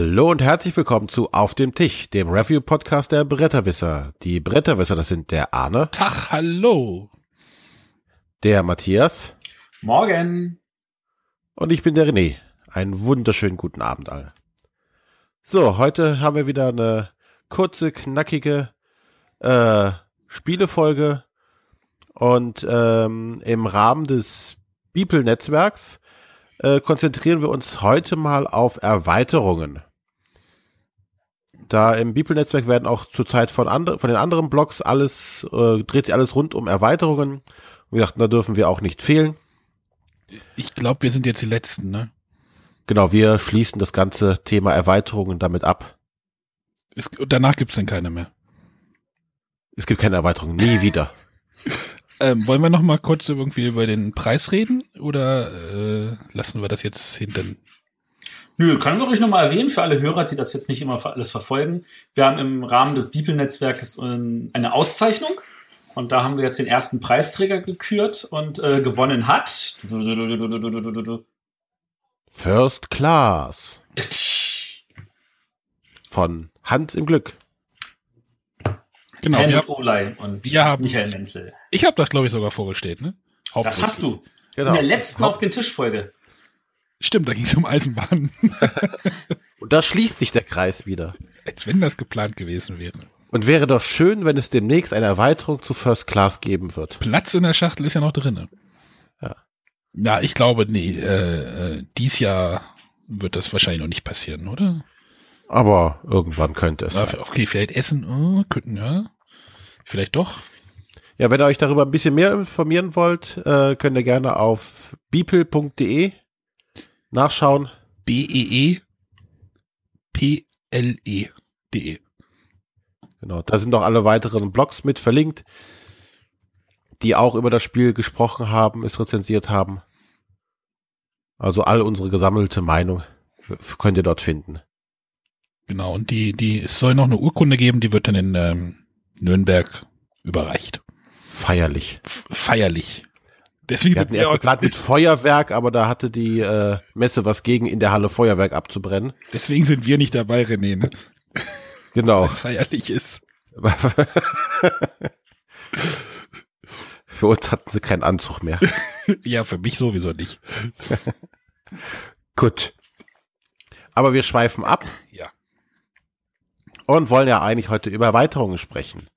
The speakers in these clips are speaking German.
Hallo und herzlich willkommen zu Auf dem Tisch, dem Review-Podcast der Bretterwisser. Die Bretterwisser, das sind der Arne. Tag, hallo. Der Matthias. Morgen. Und ich bin der René. Einen wunderschönen guten Abend alle. So, heute haben wir wieder eine kurze, knackige äh, Spielefolge. Und ähm, im Rahmen des Beeple-Netzwerks äh, konzentrieren wir uns heute mal auf Erweiterungen. Da im Beeple-Netzwerk werden auch zurzeit von, andre, von den anderen Blogs alles, äh, dreht sich alles rund um Erweiterungen. Wie gesagt, da dürfen wir auch nicht fehlen. Ich glaube, wir sind jetzt die Letzten, ne? Genau, wir schließen das ganze Thema Erweiterungen damit ab. Es, danach gibt's dann keine mehr. Es gibt keine Erweiterungen, nie wieder. Ähm, wollen wir noch mal kurz irgendwie über den Preis reden oder äh, lassen wir das jetzt hinten? Nö, können wir ruhig noch mal erwähnen für alle Hörer, die das jetzt nicht immer alles verfolgen. Wir haben im Rahmen des Bibelnetzwerkes eine Auszeichnung und da haben wir jetzt den ersten Preisträger gekürt und äh, gewonnen hat First Class von Hans im Glück. Genau, Helmut Olay und wir haben, Michael Menzel. Ich habe das, glaube ich, sogar vorgestellt, ne? Das hast du. Genau. In der letzten Haupt auf den Tisch-Folge. Stimmt, da ging es um Eisenbahn. und da schließt sich der Kreis wieder. Als wenn das geplant gewesen wäre. Und wäre doch schön, wenn es demnächst eine Erweiterung zu First Class geben wird. Platz in der Schachtel ist ja noch drin. Ja. Ja, ich glaube, nee, äh, äh, dies Jahr wird das wahrscheinlich noch nicht passieren, oder? Aber irgendwann könnte es. Sein. Okay, vielleicht Essen, oh, könnten, ja. Vielleicht doch. Ja, wenn ihr euch darüber ein bisschen mehr informieren wollt, äh, könnt ihr gerne auf beeple.de nachschauen. B-E-E P-L-E.de. Genau, da sind noch alle weiteren Blogs mit verlinkt, die auch über das Spiel gesprochen haben, es rezensiert haben. Also all unsere gesammelte Meinung könnt ihr dort finden. Genau, und die, die, es soll noch eine Urkunde geben, die wird dann in ähm, Nürnberg überreicht. Feierlich. Feierlich. Deswegen wir hatten erst geplant mit Feuerwerk, aber da hatte die äh, Messe was gegen, in der Halle Feuerwerk abzubrennen. Deswegen sind wir nicht dabei, René. Ne? Genau. Es feierlich ist. für uns hatten sie keinen Anzug mehr. ja, für mich sowieso nicht. Gut. Aber wir schweifen ab. Ja und wollen ja eigentlich heute über Erweiterungen sprechen.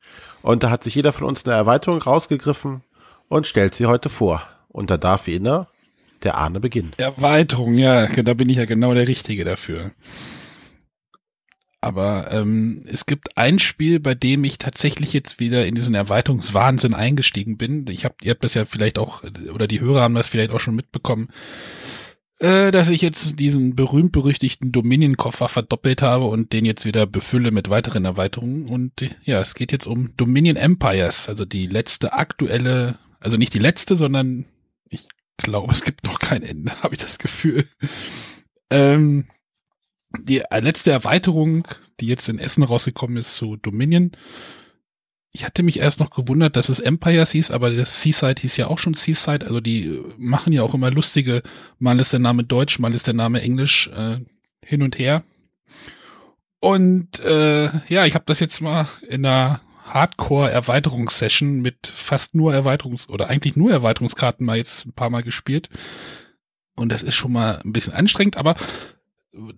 Und da hat sich jeder von uns eine Erweiterung rausgegriffen und stellt sie heute vor. Und da darf wie der Arne beginnen. Erweiterung, ja, da bin ich ja genau der Richtige dafür. Aber ähm, es gibt ein Spiel, bei dem ich tatsächlich jetzt wieder in diesen Erweiterungswahnsinn eingestiegen bin. Ich hab, ihr habt das ja vielleicht auch, oder die Hörer haben das vielleicht auch schon mitbekommen äh, dass ich jetzt diesen berühmt-berüchtigten Dominion-Koffer verdoppelt habe und den jetzt wieder befülle mit weiteren Erweiterungen. Und ja, es geht jetzt um Dominion Empires, also die letzte aktuelle, also nicht die letzte, sondern ich glaube, es gibt noch kein Ende, habe ich das Gefühl. Ähm, die letzte Erweiterung, die jetzt in Essen rausgekommen ist zu Dominion, ich hatte mich erst noch gewundert, dass es Empires hieß, aber das Seaside hieß ja auch schon Seaside. Also die machen ja auch immer lustige, mal ist der Name Deutsch, mal ist der Name Englisch äh, hin und her. Und äh, ja, ich habe das jetzt mal in einer Hardcore-Erweiterungssession mit fast nur Erweiterungs- oder eigentlich nur Erweiterungskarten mal jetzt ein paar Mal gespielt. Und das ist schon mal ein bisschen anstrengend, aber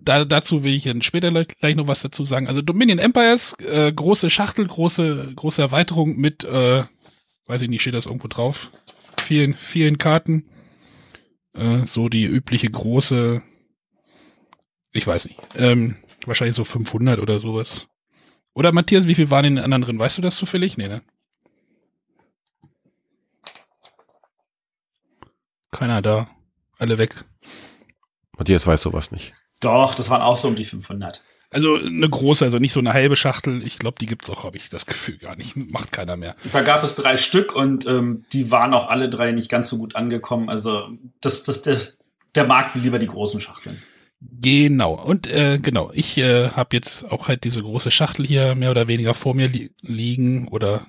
da, dazu will ich später gleich noch was dazu sagen. Also Dominion Empires, äh, große Schachtel, große, große Erweiterung mit, äh, weiß ich nicht, steht das irgendwo drauf? Vielen, vielen Karten. Äh, so die übliche große, ich weiß nicht, ähm, wahrscheinlich so 500 oder sowas. Oder Matthias, wie viel waren in den anderen drin? Weißt du das zufällig? Nee, ne? Keiner da. Alle weg. Matthias weiß sowas nicht. Doch, das waren auch so um die 500. Also eine große, also nicht so eine halbe Schachtel. Ich glaube, die gibt's auch, habe ich das Gefühl gar nicht. Macht keiner mehr. Da gab es drei Stück und ähm, die waren auch alle drei nicht ganz so gut angekommen. Also das, das, das, der Markt will lieber die großen Schachteln. Genau. Und äh, genau, ich äh, habe jetzt auch halt diese große Schachtel hier mehr oder weniger vor mir li liegen oder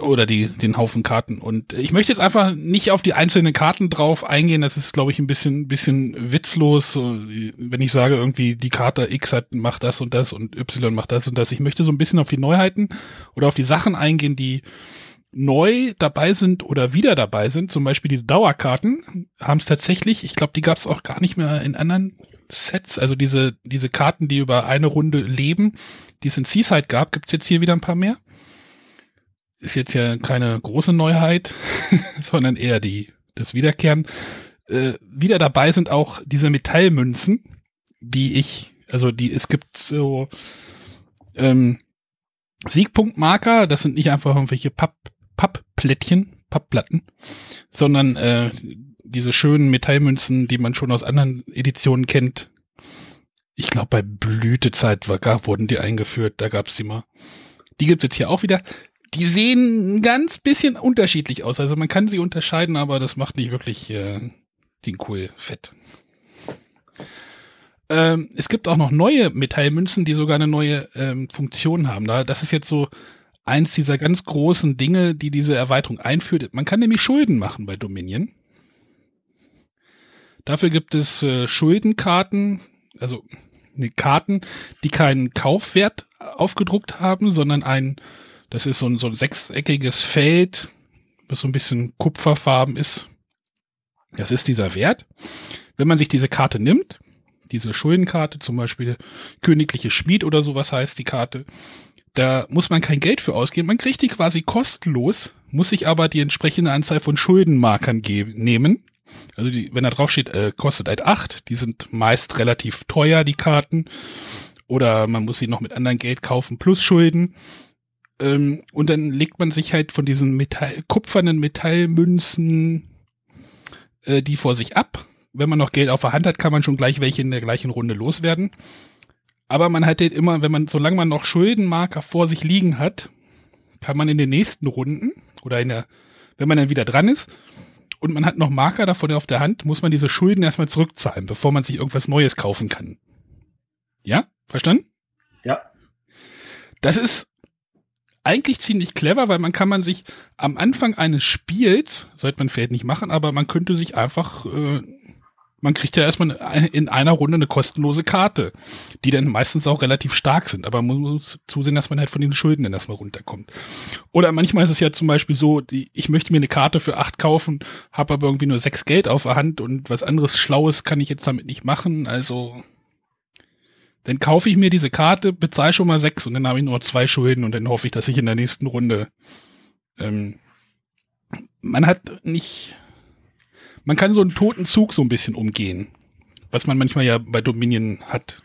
oder die, den Haufen Karten. Und ich möchte jetzt einfach nicht auf die einzelnen Karten drauf eingehen. Das ist, glaube ich, ein bisschen, bisschen witzlos, wenn ich sage, irgendwie die Karte X hat, macht das und das und Y macht das und das. Ich möchte so ein bisschen auf die Neuheiten oder auf die Sachen eingehen, die neu dabei sind oder wieder dabei sind. Zum Beispiel diese Dauerkarten haben es tatsächlich, ich glaube, die gab es auch gar nicht mehr in anderen Sets. Also diese, diese Karten, die über eine Runde leben, die es in Seaside gab, gibt es jetzt hier wieder ein paar mehr ist jetzt ja keine große Neuheit, sondern eher die, das Wiederkehren. Äh, wieder dabei sind auch diese Metallmünzen, die ich, also die, es gibt so ähm, Siegpunktmarker, das sind nicht einfach irgendwelche Papp, Pappplättchen, Pappplatten, sondern äh, diese schönen Metallmünzen, die man schon aus anderen Editionen kennt. Ich glaube, bei Blütezeit war, gar, wurden die eingeführt, da gab es die mal. Die gibt es jetzt hier auch wieder die sehen ein ganz bisschen unterschiedlich aus. Also man kann sie unterscheiden, aber das macht nicht wirklich äh, den cool fett. Ähm, es gibt auch noch neue Metallmünzen, die sogar eine neue ähm, Funktion haben. Das ist jetzt so eins dieser ganz großen Dinge, die diese Erweiterung einführt. Man kann nämlich Schulden machen bei Dominion. Dafür gibt es äh, Schuldenkarten, also ne, Karten, die keinen Kaufwert aufgedruckt haben, sondern einen das ist so ein, so ein sechseckiges Feld, das so ein bisschen kupferfarben ist. Das ist dieser Wert. Wenn man sich diese Karte nimmt, diese Schuldenkarte, zum Beispiel Königliche Schmied oder sowas heißt die Karte, da muss man kein Geld für ausgeben. Man kriegt die quasi kostenlos, muss sich aber die entsprechende Anzahl von Schuldenmarkern nehmen. Also die, wenn da drauf steht, äh, kostet halt acht, die sind meist relativ teuer, die Karten. Oder man muss sie noch mit anderen Geld kaufen plus Schulden. Ähm, und dann legt man sich halt von diesen Metall, kupfernen Metallmünzen äh, die vor sich ab. Wenn man noch Geld auf der Hand hat, kann man schon gleich welche in der gleichen Runde loswerden. Aber man hat halt immer, wenn man, solange man noch Schuldenmarker vor sich liegen hat, kann man in den nächsten Runden oder in der, wenn man dann wieder dran ist und man hat noch Marker davon auf der Hand, muss man diese Schulden erstmal zurückzahlen, bevor man sich irgendwas Neues kaufen kann. Ja? Verstanden? Ja. Das ist eigentlich ziemlich clever, weil man kann man sich am Anfang eines Spiels, sollte man vielleicht nicht machen, aber man könnte sich einfach, äh, man kriegt ja erstmal in einer Runde eine kostenlose Karte, die dann meistens auch relativ stark sind, aber man muss zusehen, dass man halt von den Schulden dann erstmal runterkommt. Oder manchmal ist es ja zum Beispiel so, die, ich möchte mir eine Karte für acht kaufen, habe aber irgendwie nur sechs Geld auf der Hand und was anderes Schlaues kann ich jetzt damit nicht machen, also dann kaufe ich mir diese Karte, bezahle schon mal sechs und dann habe ich nur zwei Schulden und dann hoffe ich, dass ich in der nächsten Runde ähm, man hat nicht, man kann so einen toten Zug so ein bisschen umgehen, was man manchmal ja bei Dominion hat.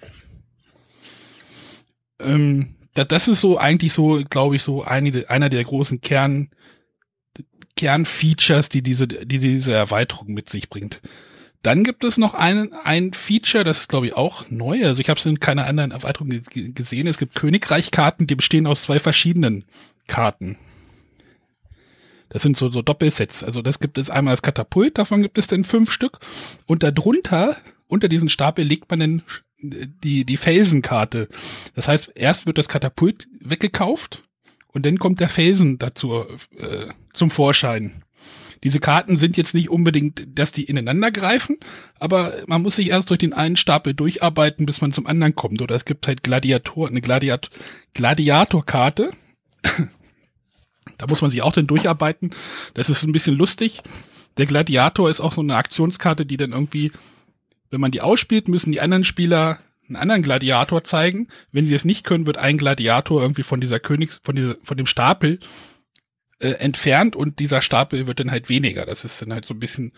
Ähm, das, das ist so eigentlich so, glaube ich, so eine, einer der großen Kern, Kernfeatures, die diese, die diese Erweiterung mit sich bringt. Dann gibt es noch ein, ein Feature, das ist, glaube ich, auch neu. Also ich habe es in keiner anderen Erweiterung gesehen. Es gibt Königreich-Karten, die bestehen aus zwei verschiedenen Karten. Das sind so, so Doppelsets. Also das gibt es einmal als Katapult, davon gibt es dann fünf Stück. Und darunter, unter diesen Stapel, legt man dann die, die Felsenkarte. Das heißt, erst wird das Katapult weggekauft und dann kommt der Felsen dazu äh, zum Vorschein. Diese Karten sind jetzt nicht unbedingt, dass die ineinander greifen, aber man muss sich erst durch den einen Stapel durcharbeiten, bis man zum anderen kommt. Oder es gibt halt Gladiator, eine Gladiat Gladiatorkarte. Da muss man sich auch dann durcharbeiten. Das ist ein bisschen lustig. Der Gladiator ist auch so eine Aktionskarte, die dann irgendwie, wenn man die ausspielt, müssen die anderen Spieler einen anderen Gladiator zeigen. Wenn sie es nicht können, wird ein Gladiator irgendwie von dieser Königs, von dieser, von dem Stapel äh, entfernt und dieser Stapel wird dann halt weniger. Das ist dann halt so ein bisschen.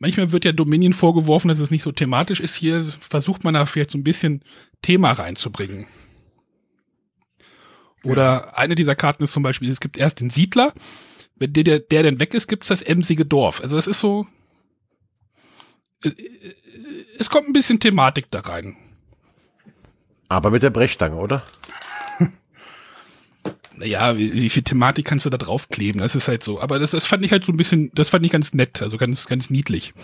Manchmal wird ja Dominion vorgeworfen, dass es nicht so thematisch ist. Hier versucht man da vielleicht so ein bisschen Thema reinzubringen. Oder eine dieser Karten ist zum Beispiel, es gibt erst den Siedler. Wenn der, der, der dann weg ist, gibt es das emsige Dorf. Also das ist so. Äh, äh, es kommt ein bisschen Thematik da rein. Aber mit der Brechstange, oder? naja, wie, wie viel Thematik kannst du da draufkleben? Das ist halt so. Aber das, das fand ich halt so ein bisschen, das fand ich ganz nett, also ganz, ganz niedlich.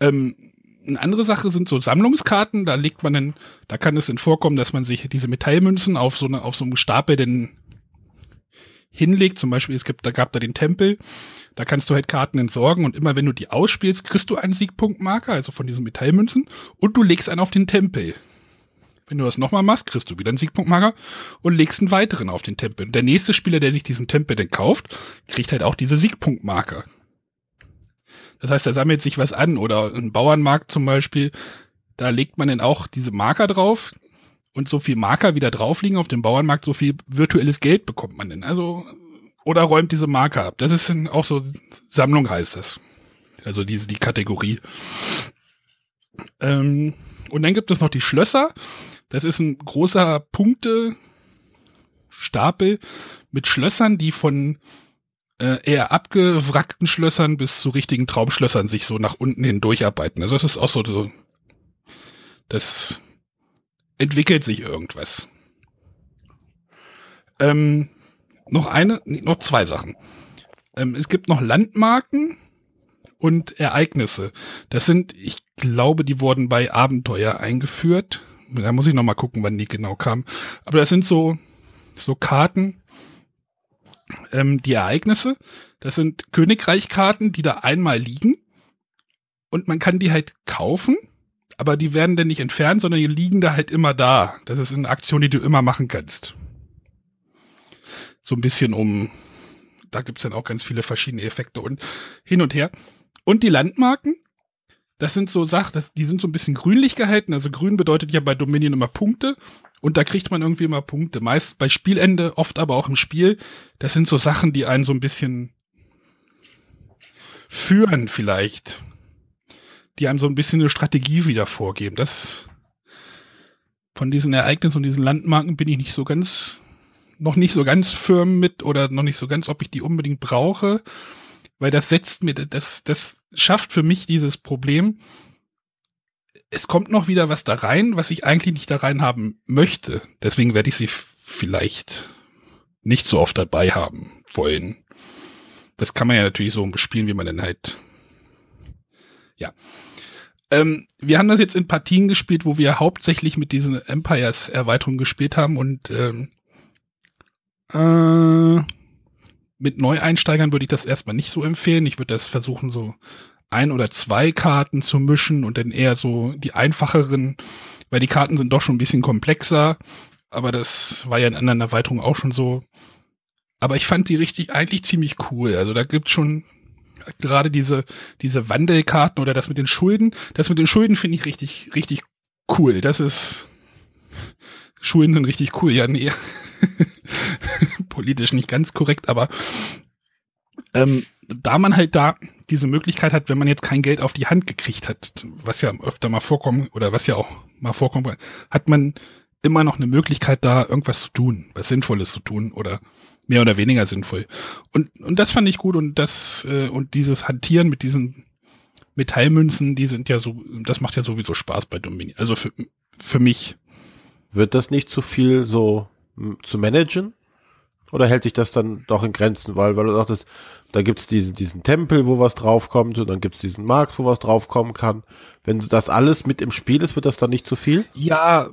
Ähm, eine andere Sache sind so Sammlungskarten, da legt man dann, da kann es dann vorkommen, dass man sich diese Metallmünzen auf so, eine, auf so einem Stapel denn hinlegt. Zum Beispiel, es gibt, da gab da den Tempel, da kannst du halt Karten entsorgen und immer wenn du die ausspielst, kriegst du einen Siegpunktmarker, also von diesen Metallmünzen, und du legst einen auf den Tempel. Wenn du das nochmal machst, kriegst du wieder einen Siegpunktmarker und legst einen weiteren auf den Tempel. Und der nächste Spieler, der sich diesen Tempel dann kauft, kriegt halt auch diese Siegpunktmarker. Das heißt, da sammelt sich was an oder ein Bauernmarkt zum Beispiel, da legt man dann auch diese Marker drauf und so viel Marker wieder drauf liegen auf dem Bauernmarkt, so viel virtuelles Geld bekommt man denn. Also, oder räumt diese Marker ab. Das ist auch so, Sammlung heißt das. Also diese, die Kategorie. Ähm, und dann gibt es noch die Schlösser. Das ist ein großer Punktestapel mit Schlössern, die von eher abgewrackten Schlössern bis zu richtigen Traumschlössern sich so nach unten hin durcharbeiten. Also das ist auch so, so das entwickelt sich irgendwas. Ähm, noch eine, noch zwei Sachen. Ähm, es gibt noch Landmarken und Ereignisse. Das sind, ich glaube, die wurden bei Abenteuer eingeführt. Da muss ich noch mal gucken, wann die genau kamen. Aber das sind so, so Karten, ähm, die Ereignisse. Das sind Königreichkarten, die da einmal liegen. Und man kann die halt kaufen aber die werden dann nicht entfernt, sondern die liegen da halt immer da. Das ist eine Aktion, die du immer machen kannst. So ein bisschen um, da gibt's dann auch ganz viele verschiedene Effekte und hin und her. Und die Landmarken, das sind so Sachen, die sind so ein bisschen grünlich gehalten. Also grün bedeutet ja bei Dominion immer Punkte. Und da kriegt man irgendwie immer Punkte. Meist bei Spielende, oft aber auch im Spiel. Das sind so Sachen, die einen so ein bisschen führen vielleicht die einem so ein bisschen eine Strategie wieder vorgeben. Das von diesen Ereignissen und diesen Landmarken bin ich nicht so ganz, noch nicht so ganz firm mit oder noch nicht so ganz, ob ich die unbedingt brauche, weil das setzt mir, das, das schafft für mich dieses Problem. Es kommt noch wieder was da rein, was ich eigentlich nicht da rein haben möchte. Deswegen werde ich sie vielleicht nicht so oft dabei haben wollen. Das kann man ja natürlich so bespielen, wie man denn halt, ja. Ähm, wir haben das jetzt in Partien gespielt, wo wir hauptsächlich mit diesen Empires-Erweiterungen gespielt haben und ähm, äh, mit Neueinsteigern würde ich das erstmal nicht so empfehlen. Ich würde das versuchen, so ein oder zwei Karten zu mischen und dann eher so die einfacheren, weil die Karten sind doch schon ein bisschen komplexer. Aber das war ja in anderen Erweiterungen auch schon so. Aber ich fand die richtig eigentlich ziemlich cool. Also da gibt schon gerade diese, diese Wandelkarten oder das mit den Schulden, das mit den Schulden finde ich richtig, richtig cool. Das ist, Schulden sind richtig cool. Ja, nee. Politisch nicht ganz korrekt, aber ähm, da man halt da diese Möglichkeit hat, wenn man jetzt kein Geld auf die Hand gekriegt hat, was ja öfter mal vorkommt oder was ja auch mal vorkommt, hat man immer noch eine Möglichkeit da irgendwas zu tun, was Sinnvolles zu tun oder mehr oder weniger sinnvoll. Und, und das fand ich gut und das, äh, und dieses Hantieren mit diesen Metallmünzen, die sind ja so, das macht ja sowieso Spaß bei Dominion. Also für, für mich. Wird das nicht zu viel so zu managen? Oder hält sich das dann doch in Grenzen? Weil, weil du sagtest, da gibt's diesen, diesen Tempel, wo was draufkommt, und dann gibt's diesen Markt, wo was draufkommen kann. Wenn das alles mit im Spiel ist, wird das dann nicht zu viel? Ja,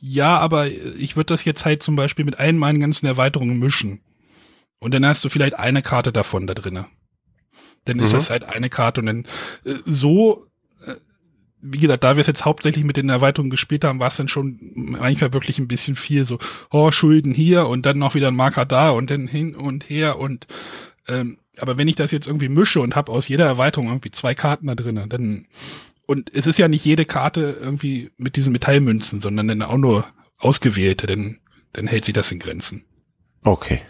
ja, aber ich würde das jetzt halt zum Beispiel mit allen meinen ganzen Erweiterungen mischen. Und dann hast du vielleicht eine Karte davon da drinne. Dann ist mhm. das halt eine Karte und dann äh, so, wie gesagt, da wir es jetzt hauptsächlich mit den Erweiterungen gespielt haben, war es dann schon manchmal wirklich ein bisschen viel so, oh, Schulden hier und dann noch wieder ein Marker da und dann hin und her und ähm, aber wenn ich das jetzt irgendwie mische und habe aus jeder Erweiterung irgendwie zwei Karten da drinnen, dann und es ist ja nicht jede Karte irgendwie mit diesen Metallmünzen, sondern dann auch nur ausgewählte, denn dann hält sich das in Grenzen. Okay.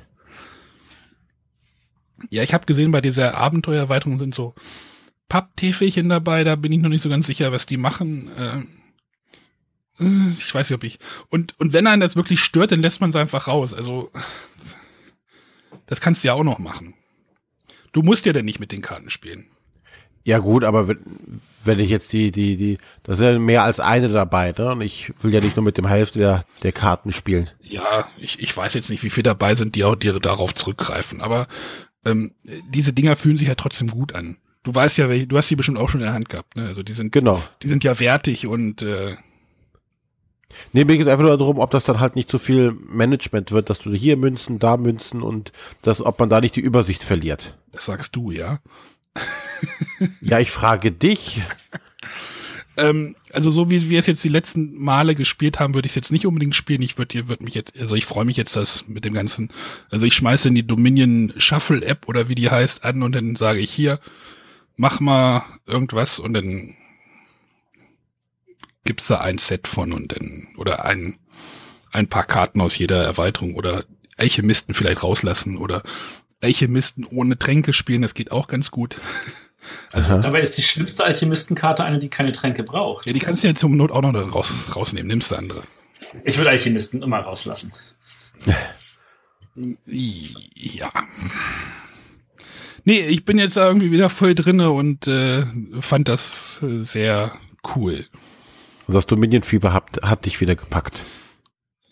Ja, ich habe gesehen, bei dieser Abenteuererweiterung sind so Papptäfelchen dabei, da bin ich noch nicht so ganz sicher, was die machen. Äh, äh, ich weiß nicht, ob ich. Und, und wenn einen das wirklich stört, dann lässt man es einfach raus. Also, das kannst du ja auch noch machen. Du musst ja dann nicht mit den Karten spielen. Ja gut, aber wenn, wenn ich jetzt die, die, die, da sind ja mehr als eine dabei, ne? Und ich will ja nicht nur mit dem Hälfte der, der Karten spielen. Ja, ich, ich weiß jetzt nicht, wie viele dabei sind, die auch die darauf zurückgreifen, aber ähm, diese Dinger fühlen sich ja trotzdem gut an. Du weißt ja, du hast die bestimmt auch schon in der Hand gehabt, ne? Also die sind, genau. die sind ja wertig und äh, Nee, mir geht es einfach nur darum, ob das dann halt nicht zu viel Management wird, dass du hier Münzen, da Münzen und das, ob man da nicht die Übersicht verliert. Das sagst du, ja. ja, ich frage dich. Ähm, also so wie wir es jetzt die letzten Male gespielt haben, würde ich es jetzt nicht unbedingt spielen. Ich würde würd mich jetzt, also ich freue mich jetzt das mit dem ganzen, also ich schmeiße in die Dominion Shuffle App oder wie die heißt an und dann sage ich hier, mach mal irgendwas und dann gibt's da ein Set von und dann, oder ein, ein paar Karten aus jeder Erweiterung oder Alchemisten vielleicht rauslassen oder Alchemisten ohne Tränke spielen, das geht auch ganz gut. Also dabei ist die schlimmste Alchemistenkarte eine, die keine Tränke braucht. Ja, die kannst du ja zum Not auch noch raus, rausnehmen. Nimmst du andere. Ich würde Alchemisten immer rauslassen. Ja. Nee, ich bin jetzt da irgendwie wieder voll drinne und äh, fand das äh, sehr cool. Also das Dominion-Fieber hat, hat dich wieder gepackt.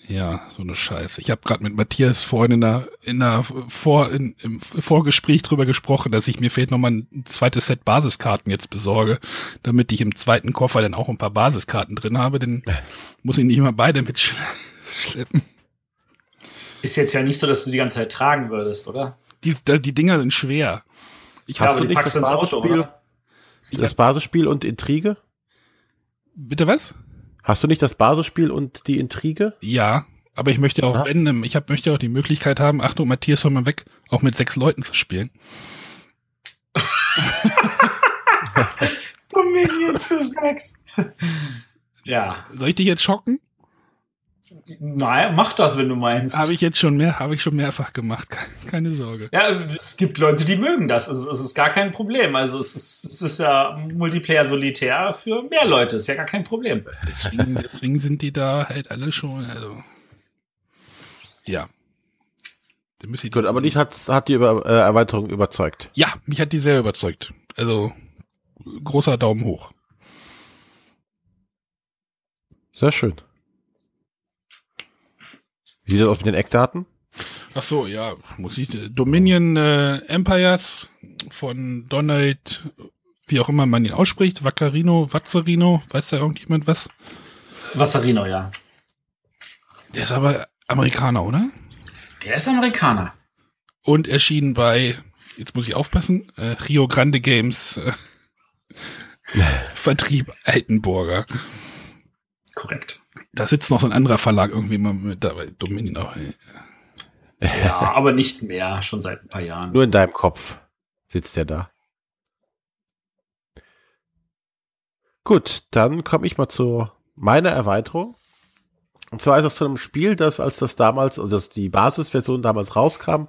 Ja, so eine Scheiße. Ich habe gerade mit Matthias vorhin in der, in der Vor, in, im Vorgespräch drüber gesprochen, dass ich mir vielleicht nochmal ein zweites Set Basiskarten jetzt besorge, damit ich im zweiten Koffer dann auch ein paar Basiskarten drin habe. Dann muss ich nicht immer beide mitschleppen. Ist jetzt ja nicht so, dass du die ganze Zeit tragen würdest, oder? Die, die Dinger sind schwer. Ich ja, aber die packst du ins Auto, oder? Das Basisspiel und Intrige? Bitte was? Hast du nicht das Basisspiel und die Intrige? Ja, aber ich möchte auch, ja. wenn, ich hab, möchte auch die Möglichkeit haben, Achtung, Matthias, von mal weg, auch mit sechs Leuten zu spielen. Dominion zu sechs. ja. Soll ich dich jetzt schocken? Nein, mach das, wenn du meinst. Habe ich jetzt schon mehr, habe ich schon mehrfach gemacht. Keine Sorge. Ja, es gibt Leute, die mögen das. Es, es ist gar kein Problem. Also es ist, es ist ja Multiplayer solitär für mehr Leute. Ist ja gar kein Problem. Deswegen, deswegen sind die da halt alle schon. Also ja. Gut, aber dich hat, hat die Über, äh, Erweiterung überzeugt. Ja, mich hat die sehr überzeugt. Also großer Daumen hoch. Sehr schön. Wie sieht das aus mit den Eckdaten? Ach so, ja, muss ich. Dominion äh, Empires von Donald, wie auch immer man ihn ausspricht, Vaccarino, Vazzarino, weiß da irgendjemand was? Vazzarino, ja. Der ist aber Amerikaner, oder? Der ist Amerikaner. Und erschien bei, jetzt muss ich aufpassen, äh, Rio Grande Games äh, Vertrieb Altenburger. Korrekt. Da sitzt noch so ein anderer Verlag irgendwie mal mit dabei. Dominion auch. Ja, aber nicht mehr, schon seit ein paar Jahren. Nur in deinem Kopf sitzt er da. Gut, dann komme ich mal zu meiner Erweiterung. Und zwar ist das zu einem Spiel, das als das damals, also das die Basisversion damals rauskam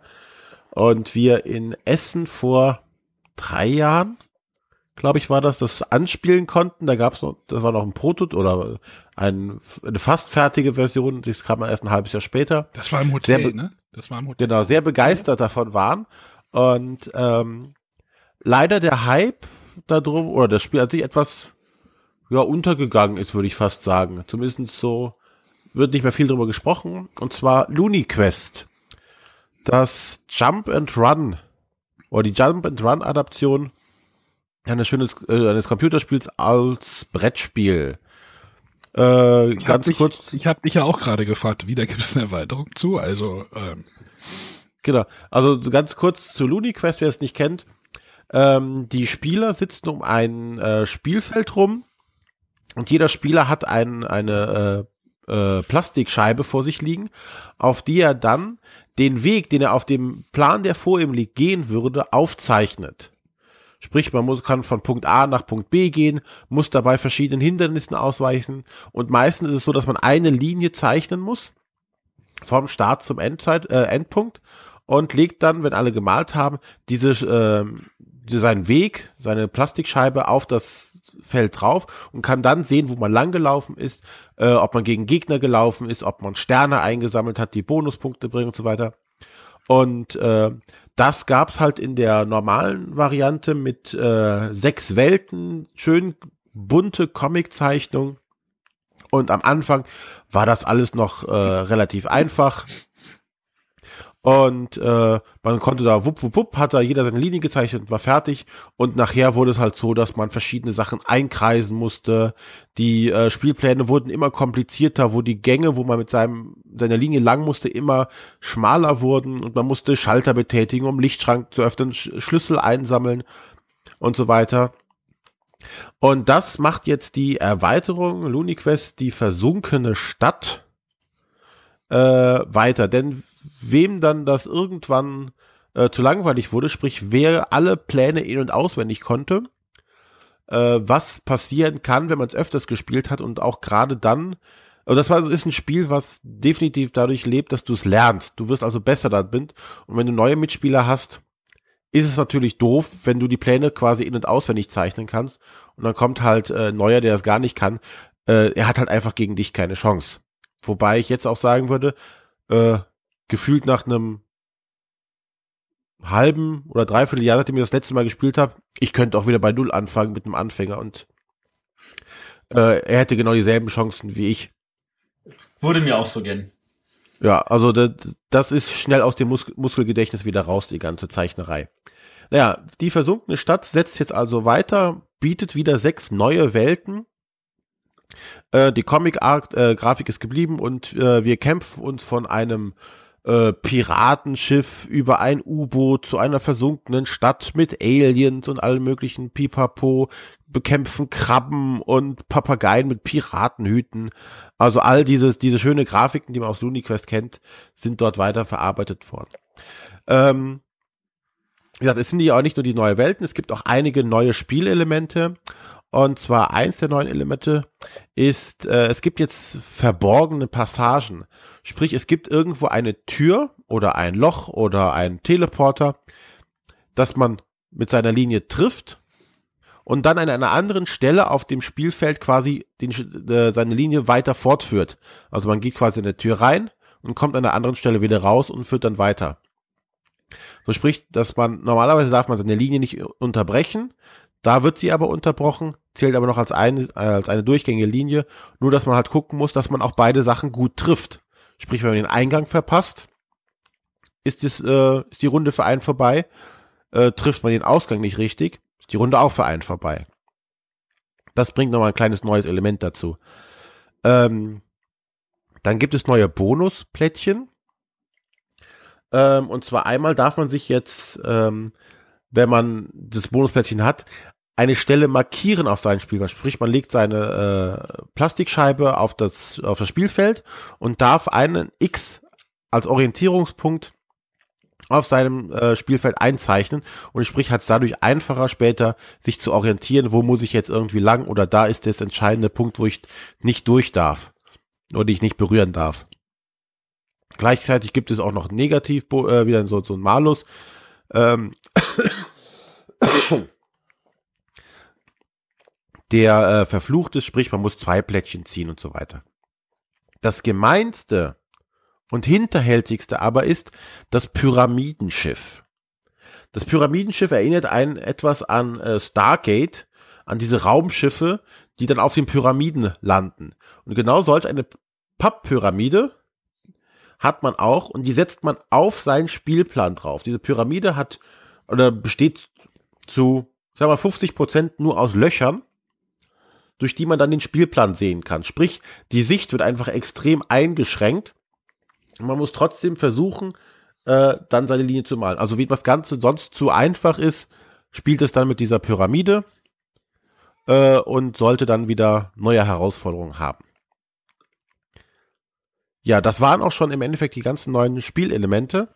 und wir in Essen vor drei Jahren glaube ich, war das, das anspielen konnten. Da gab es noch, das war noch ein Prototyp oder ein, eine fast fertige Version. Das kam erst ein halbes Jahr später. Das war im Hotel, sehr, ne? Das war im Hotel. Genau, sehr begeistert davon waren. Und ähm, leider der Hype darum, oder das Spiel an sich etwas ja, untergegangen ist, würde ich fast sagen. Zumindest so wird nicht mehr viel darüber gesprochen. Und zwar Looney Quest. Das Jump and Run oder die Jump and Run Adaption eines schönes äh, eines Computerspiels als Brettspiel. Äh, ich ganz dich, kurz. Ich habe dich ja auch gerade gefragt, wieder gibt es eine Erweiterung zu. Also ähm. genau. Also ganz kurz zu Looney Quest, wer es nicht kennt. Ähm, die Spieler sitzen um ein äh, Spielfeld rum und jeder Spieler hat ein, eine äh, äh, Plastikscheibe vor sich liegen, auf die er dann den Weg, den er auf dem Plan, der vor ihm liegt, gehen würde, aufzeichnet. Sprich, man muss, kann von Punkt A nach Punkt B gehen, muss dabei verschiedenen Hindernissen ausweichen und meistens ist es so, dass man eine Linie zeichnen muss vom Start zum Endzeit, äh, Endpunkt und legt dann, wenn alle gemalt haben, diese, äh, seinen Weg, seine Plastikscheibe auf das Feld drauf und kann dann sehen, wo man langgelaufen ist, äh, ob man gegen Gegner gelaufen ist, ob man Sterne eingesammelt hat, die Bonuspunkte bringen und so weiter. Und äh, das gab's halt in der normalen Variante mit äh, sechs Welten, schön bunte Comiczeichnung. Und am Anfang war das alles noch äh, relativ einfach. Und äh, man konnte da wupp, wupp, wupp, hat da jeder seine Linie gezeichnet und war fertig. Und nachher wurde es halt so, dass man verschiedene Sachen einkreisen musste. Die äh, Spielpläne wurden immer komplizierter, wo die Gänge, wo man mit seinem seiner Linie lang musste, immer schmaler wurden und man musste Schalter betätigen, um Lichtschrank zu öffnen, Sch Schlüssel einsammeln und so weiter. Und das macht jetzt die Erweiterung LuniQuest, die versunkene Stadt, äh, weiter. Denn wem dann das irgendwann äh, zu langweilig wurde, sprich wer alle Pläne in- und auswendig konnte, äh, was passieren kann, wenn man es öfters gespielt hat und auch gerade dann, also das war, ist ein Spiel, was definitiv dadurch lebt, dass du es lernst. Du wirst also besser da bin. Und wenn du neue Mitspieler hast, ist es natürlich doof, wenn du die Pläne quasi in- und auswendig zeichnen kannst und dann kommt halt äh, Neuer, der das gar nicht kann. Äh, er hat halt einfach gegen dich keine Chance. Wobei ich jetzt auch sagen würde, äh, gefühlt nach einem halben oder dreiviertel Jahr, seitdem ich das letzte Mal gespielt habe, ich könnte auch wieder bei Null anfangen mit einem Anfänger und äh, er hätte genau dieselben Chancen wie ich. Würde mir auch so gehen. Ja, also das, das ist schnell aus dem Mus Muskelgedächtnis wieder raus, die ganze Zeichnerei. Naja, die versunkene Stadt setzt jetzt also weiter, bietet wieder sechs neue Welten. Äh, die Comic-Art-Grafik äh, ist geblieben und äh, wir kämpfen uns von einem äh, Piratenschiff über ein U-Boot zu einer versunkenen Stadt mit Aliens und allen möglichen Pipapo, bekämpfen Krabben und Papageien mit Piratenhüten. Also all diese, diese schöne Grafiken, die man aus LuniQuest kennt, sind dort weiter verarbeitet worden. Ähm, wie gesagt, es sind ja auch nicht nur die neue Welten, es gibt auch einige neue Spielelemente. Und zwar eins der neuen Elemente ist, äh, es gibt jetzt verborgene Passagen. Sprich, es gibt irgendwo eine Tür oder ein Loch oder ein Teleporter, das man mit seiner Linie trifft und dann an einer anderen Stelle auf dem Spielfeld quasi den, äh, seine Linie weiter fortführt. Also man geht quasi in eine Tür rein und kommt an einer anderen Stelle wieder raus und führt dann weiter. So spricht, dass man, normalerweise darf man seine Linie nicht unterbrechen, da wird sie aber unterbrochen, zählt aber noch als eine, als eine durchgängige Linie, nur dass man halt gucken muss, dass man auch beide Sachen gut trifft. Sprich, wenn man den Eingang verpasst, ist, es, äh, ist die Runde für einen vorbei, äh, trifft man den Ausgang nicht richtig, ist die Runde auch für einen vorbei. Das bringt nochmal ein kleines neues Element dazu. Ähm, dann gibt es neue Bonusplättchen. Ähm, und zwar einmal darf man sich jetzt, ähm, wenn man das Bonusplättchen hat, eine Stelle markieren auf seinen Spielplan. Sprich, man legt seine äh, Plastikscheibe auf das, auf das Spielfeld und darf einen X als Orientierungspunkt auf seinem äh, Spielfeld einzeichnen und sprich hat es dadurch einfacher später sich zu orientieren, wo muss ich jetzt irgendwie lang oder da ist das entscheidende Punkt, wo ich nicht durch darf oder ich nicht berühren darf. Gleichzeitig gibt es auch noch negativ äh, wieder so, so ein Malus. Ähm, der äh, verflucht ist, sprich man muss zwei Plättchen ziehen und so weiter. Das gemeinste und hinterhältigste aber ist das Pyramidenschiff. Das Pyramidenschiff erinnert einen etwas an äh, Stargate, an diese Raumschiffe, die dann auf den Pyramiden landen. Und genau solch eine Papppyramide hat man auch und die setzt man auf seinen Spielplan drauf. Diese Pyramide hat oder besteht zu, sagen wir 50 Prozent nur aus Löchern, durch die man dann den Spielplan sehen kann. Sprich, die Sicht wird einfach extrem eingeschränkt man muss trotzdem versuchen, äh, dann seine Linie zu malen. Also wie das Ganze sonst zu einfach ist, spielt es dann mit dieser Pyramide äh, und sollte dann wieder neue Herausforderungen haben. Ja, das waren auch schon im Endeffekt die ganzen neuen Spielelemente.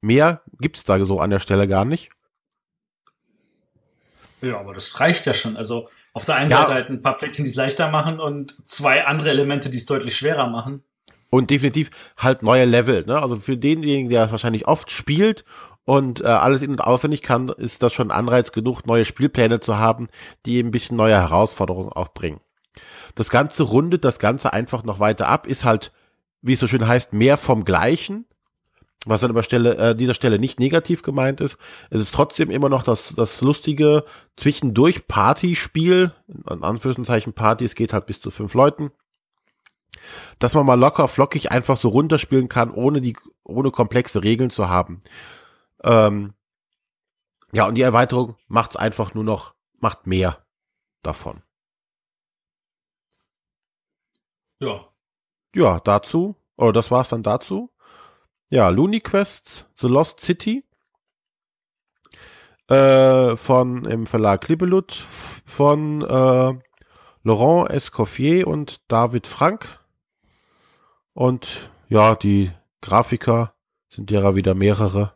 Mehr gibt's da so an der Stelle gar nicht. Ja, aber das reicht ja schon. Also auf der einen ja. Seite halt ein paar Plättchen, die es leichter machen und zwei andere Elemente, die es deutlich schwerer machen. Und definitiv halt neue Level. Ne? Also für denjenigen, der wahrscheinlich oft spielt und äh, alles in- und auswendig kann, ist das schon Anreiz genug, neue Spielpläne zu haben, die ein bisschen neue Herausforderungen auch bringen. Das Ganze rundet das Ganze einfach noch weiter ab, ist halt, wie es so schön heißt, mehr vom Gleichen, was dann aber Stelle, äh, dieser Stelle nicht negativ gemeint ist. Es ist trotzdem immer noch das, das lustige zwischendurch Partyspiel, in Anführungszeichen Party, es geht halt bis zu fünf Leuten dass man mal locker flockig einfach so runterspielen kann, ohne die, ohne komplexe Regeln zu haben. Ähm, ja, und die Erweiterung macht's einfach nur noch, macht mehr davon. Ja. Ja, dazu, oder das war's dann dazu. Ja, Looney Quests, The Lost City äh, von im Verlag Klibbelut von äh, Laurent Escoffier und David Frank. Und ja, die Grafiker sind derer wieder mehrere.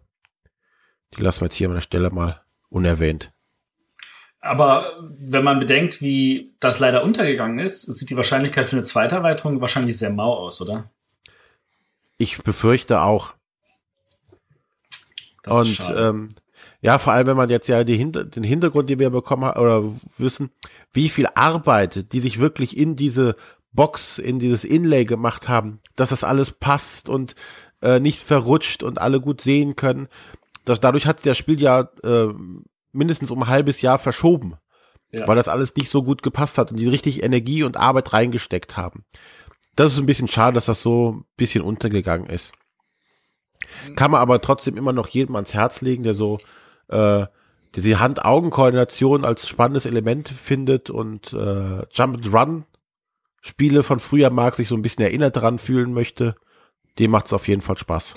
Die lassen wir jetzt hier an der Stelle mal unerwähnt. Aber wenn man bedenkt, wie das leider untergegangen ist, sieht die Wahrscheinlichkeit für eine zweite Erweiterung wahrscheinlich sehr mau aus, oder? Ich befürchte auch. Das und ähm, ja, vor allem, wenn man jetzt ja die Hinter den Hintergrund, den wir bekommen haben, oder wissen, wie viel Arbeit, die sich wirklich in diese Box, in dieses Inlay gemacht haben, dass das alles passt und äh, nicht verrutscht und alle gut sehen können. Das, dadurch hat das Spiel ja äh, mindestens um ein halbes Jahr verschoben, ja. weil das alles nicht so gut gepasst hat und die richtig Energie und Arbeit reingesteckt haben. Das ist ein bisschen schade, dass das so ein bisschen untergegangen ist. Kann man aber trotzdem immer noch jedem ans Herz legen, der so äh, die Hand-Augen-Koordination als spannendes Element findet und äh, Jump-and-Run-Spiele von früher mag, sich so ein bisschen erinnert daran fühlen möchte, dem macht es auf jeden Fall Spaß.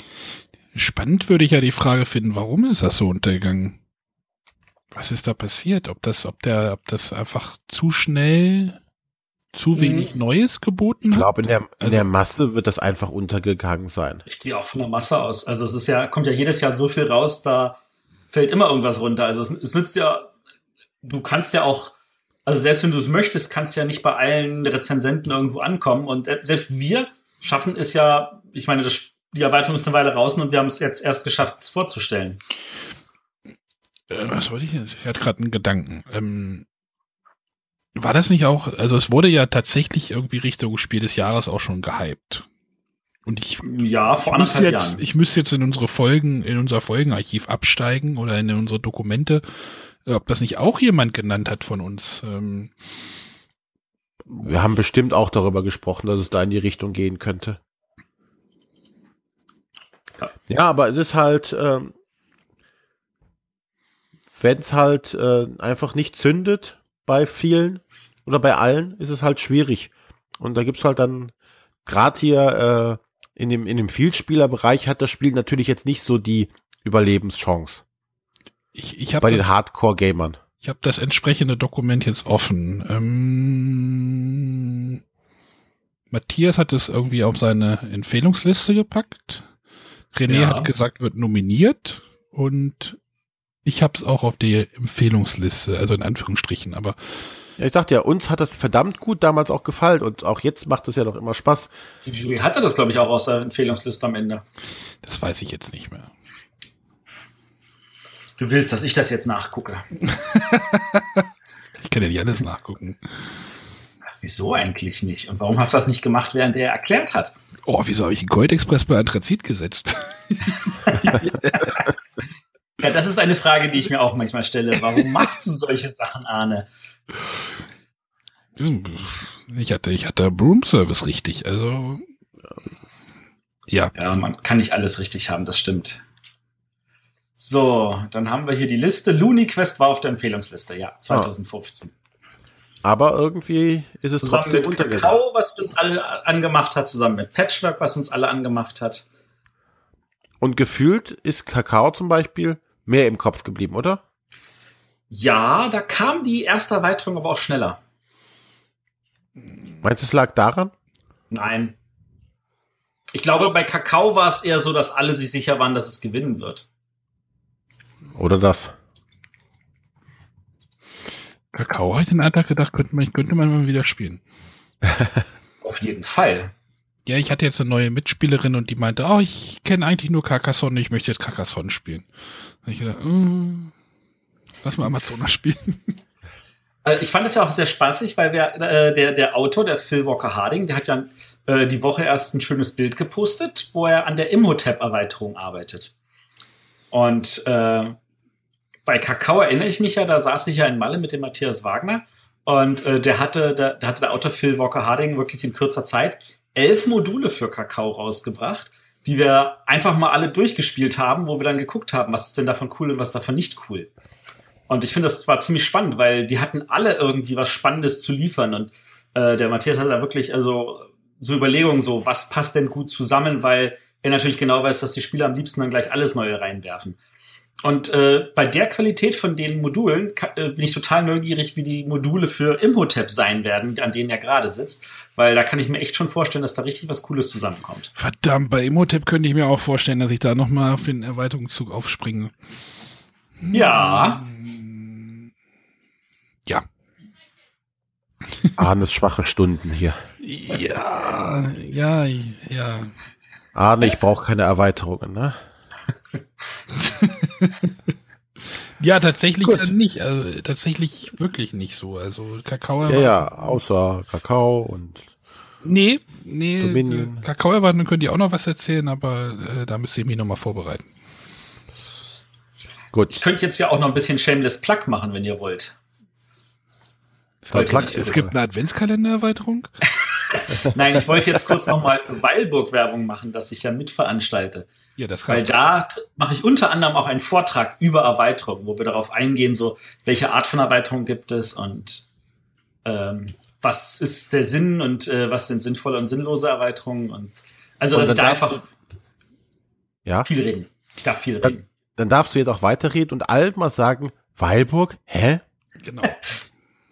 Spannend würde ich ja die Frage finden, warum ist das so untergegangen? Was ist da passiert? Ob das, ob der, ob das einfach zu schnell zu wenig mhm. Neues geboten hat? Ich glaube, in der, in also, der Masse wird das einfach untergegangen sein. Ich gehe auch von der Masse aus. Also es ist ja, kommt ja jedes Jahr so viel raus, da fällt immer irgendwas runter. Also es, es nützt ja, du kannst ja auch, also selbst wenn du es möchtest, kannst du ja nicht bei allen Rezensenten irgendwo ankommen. Und selbst wir schaffen es ja, ich meine, das, die Erweiterung ist eine Weile raus und wir haben es jetzt erst geschafft, es vorzustellen. Äh, was wollte ich jetzt? Ich hatte gerade einen Gedanken. Ähm, war das nicht auch, also es wurde ja tatsächlich irgendwie Richtung Spiel des Jahres auch schon gehypt. Und ich, ja, vor ich müsste jetzt, Jahren. ich müsste jetzt in unsere Folgen, in unser Folgenarchiv absteigen oder in unsere Dokumente, ob das nicht auch jemand genannt hat von uns. Ähm, Wir haben bestimmt auch darüber gesprochen, dass es da in die Richtung gehen könnte. Ja, ja aber es ist halt, ähm, wenn es halt äh, einfach nicht zündet bei vielen oder bei allen, ist es halt schwierig. Und da gibt's halt dann gerade hier äh, in dem, in dem Vielspielerbereich hat das Spiel natürlich jetzt nicht so die Überlebenschance. Ich, ich hab Bei den Hardcore-Gamern. Ich habe das entsprechende Dokument jetzt offen. Ähm, Matthias hat es irgendwie auf seine Empfehlungsliste gepackt. René ja. hat gesagt, wird nominiert und ich habe es auch auf die Empfehlungsliste, also in Anführungsstrichen, aber ja, ich dachte ja, uns hat das verdammt gut damals auch gefallen und auch jetzt macht es ja doch immer Spaß. Die Jury hatte das, glaube ich, auch aus der Empfehlungsliste am Ende. Das weiß ich jetzt nicht mehr. Du willst, dass ich das jetzt nachgucke. ich kann ja nicht alles nachgucken. Ach, wieso eigentlich nicht? Und warum hast du das nicht gemacht, während er erklärt hat? Oh, wieso habe ich einen Gold Express bei Anthrazit gesetzt? ja, das ist eine Frage, die ich mir auch manchmal stelle. Warum machst du solche Sachen, Arne? Ich hatte, ich hatte Broom Service richtig, also ja. Ja, man kann nicht alles richtig haben, das stimmt. So, dann haben wir hier die Liste. Looney Quest war auf der Empfehlungsliste, ja, 2015. Aber irgendwie ist es zusammen trotzdem mit Kakao, was uns alle angemacht hat, zusammen mit Patchwork, was uns alle angemacht hat. Und gefühlt ist Kakao zum Beispiel mehr im Kopf geblieben, oder? Ja, da kam die erste Erweiterung aber auch schneller. Meinst du, es lag daran? Nein. Ich glaube, bei Kakao war es eher so, dass alle sich sicher waren, dass es gewinnen wird. Oder das. Kakao hat den Alltag gedacht, könnte man, könnte man mal wieder spielen. Auf jeden Fall. Ja, ich hatte jetzt eine neue Mitspielerin und die meinte, oh, ich kenne eigentlich nur Carcassonne, ich möchte jetzt Carcassonne spielen. Und ich dachte, mm, Lass mal Amazonas spielen. Also ich fand es ja auch sehr spaßig, weil wir, äh, der, der Autor, der Phil Walker Harding, der hat ja äh, die Woche erst ein schönes Bild gepostet, wo er an der Imhotep-Erweiterung arbeitet. Und äh, bei Kakao erinnere ich mich ja, da saß ich ja in Malle mit dem Matthias Wagner und äh, der hatte, der, der hatte der Autor Phil Walker Harding wirklich in kürzer Zeit elf Module für Kakao rausgebracht, die wir einfach mal alle durchgespielt haben, wo wir dann geguckt haben, was ist denn davon cool und was davon nicht cool. Und ich finde, das war ziemlich spannend, weil die hatten alle irgendwie was Spannendes zu liefern. Und äh, der Matthias hat da wirklich also so Überlegungen, so was passt denn gut zusammen, weil er natürlich genau weiß, dass die Spieler am liebsten dann gleich alles Neue reinwerfen. Und äh, bei der Qualität von den Modulen äh, bin ich total neugierig, wie die Module für Imhotep sein werden, an denen er gerade sitzt, weil da kann ich mir echt schon vorstellen, dass da richtig was Cooles zusammenkommt. Verdammt, bei Imhotep könnte ich mir auch vorstellen, dass ich da nochmal auf den Erweiterungszug aufspringe. Ja. Ja. Arnes schwache Stunden hier. Ja, ja, ja. Arne, ich brauche keine Erweiterungen, ne? ja, tatsächlich Gut. äh, nicht. Also, tatsächlich wirklich nicht so. Also Kakao. Ja, ja, außer Kakao und Nee, nee. Dominion. Kakao erwarten könnt ihr auch noch was erzählen, aber äh, da müsst ihr mich nochmal vorbereiten. Ich gut. könnte jetzt ja auch noch ein bisschen Shameless Plug machen, wenn ihr wollt. Es, gibt- nicht, es gibt eine Adventskalendererweiterung. Nein, ich wollte jetzt kurz noch mal für Weilburg Werbung machen, dass ich ja mitveranstalte. Ja, das Weil da mache ich unter anderem auch einen Vortrag über Erweiterung, wo wir darauf eingehen, so welche Art von Erweiterung gibt es und ähm, was ist der Sinn und äh, was sind sinnvolle und sinnlose Erweiterungen und also Und dass ich dann da einfach Ja, viel reden. Ich darf viel Dann- reden. dann darfst du jetzt auch weiterreden und allen mal sagen, Weilburg, hä? Genau.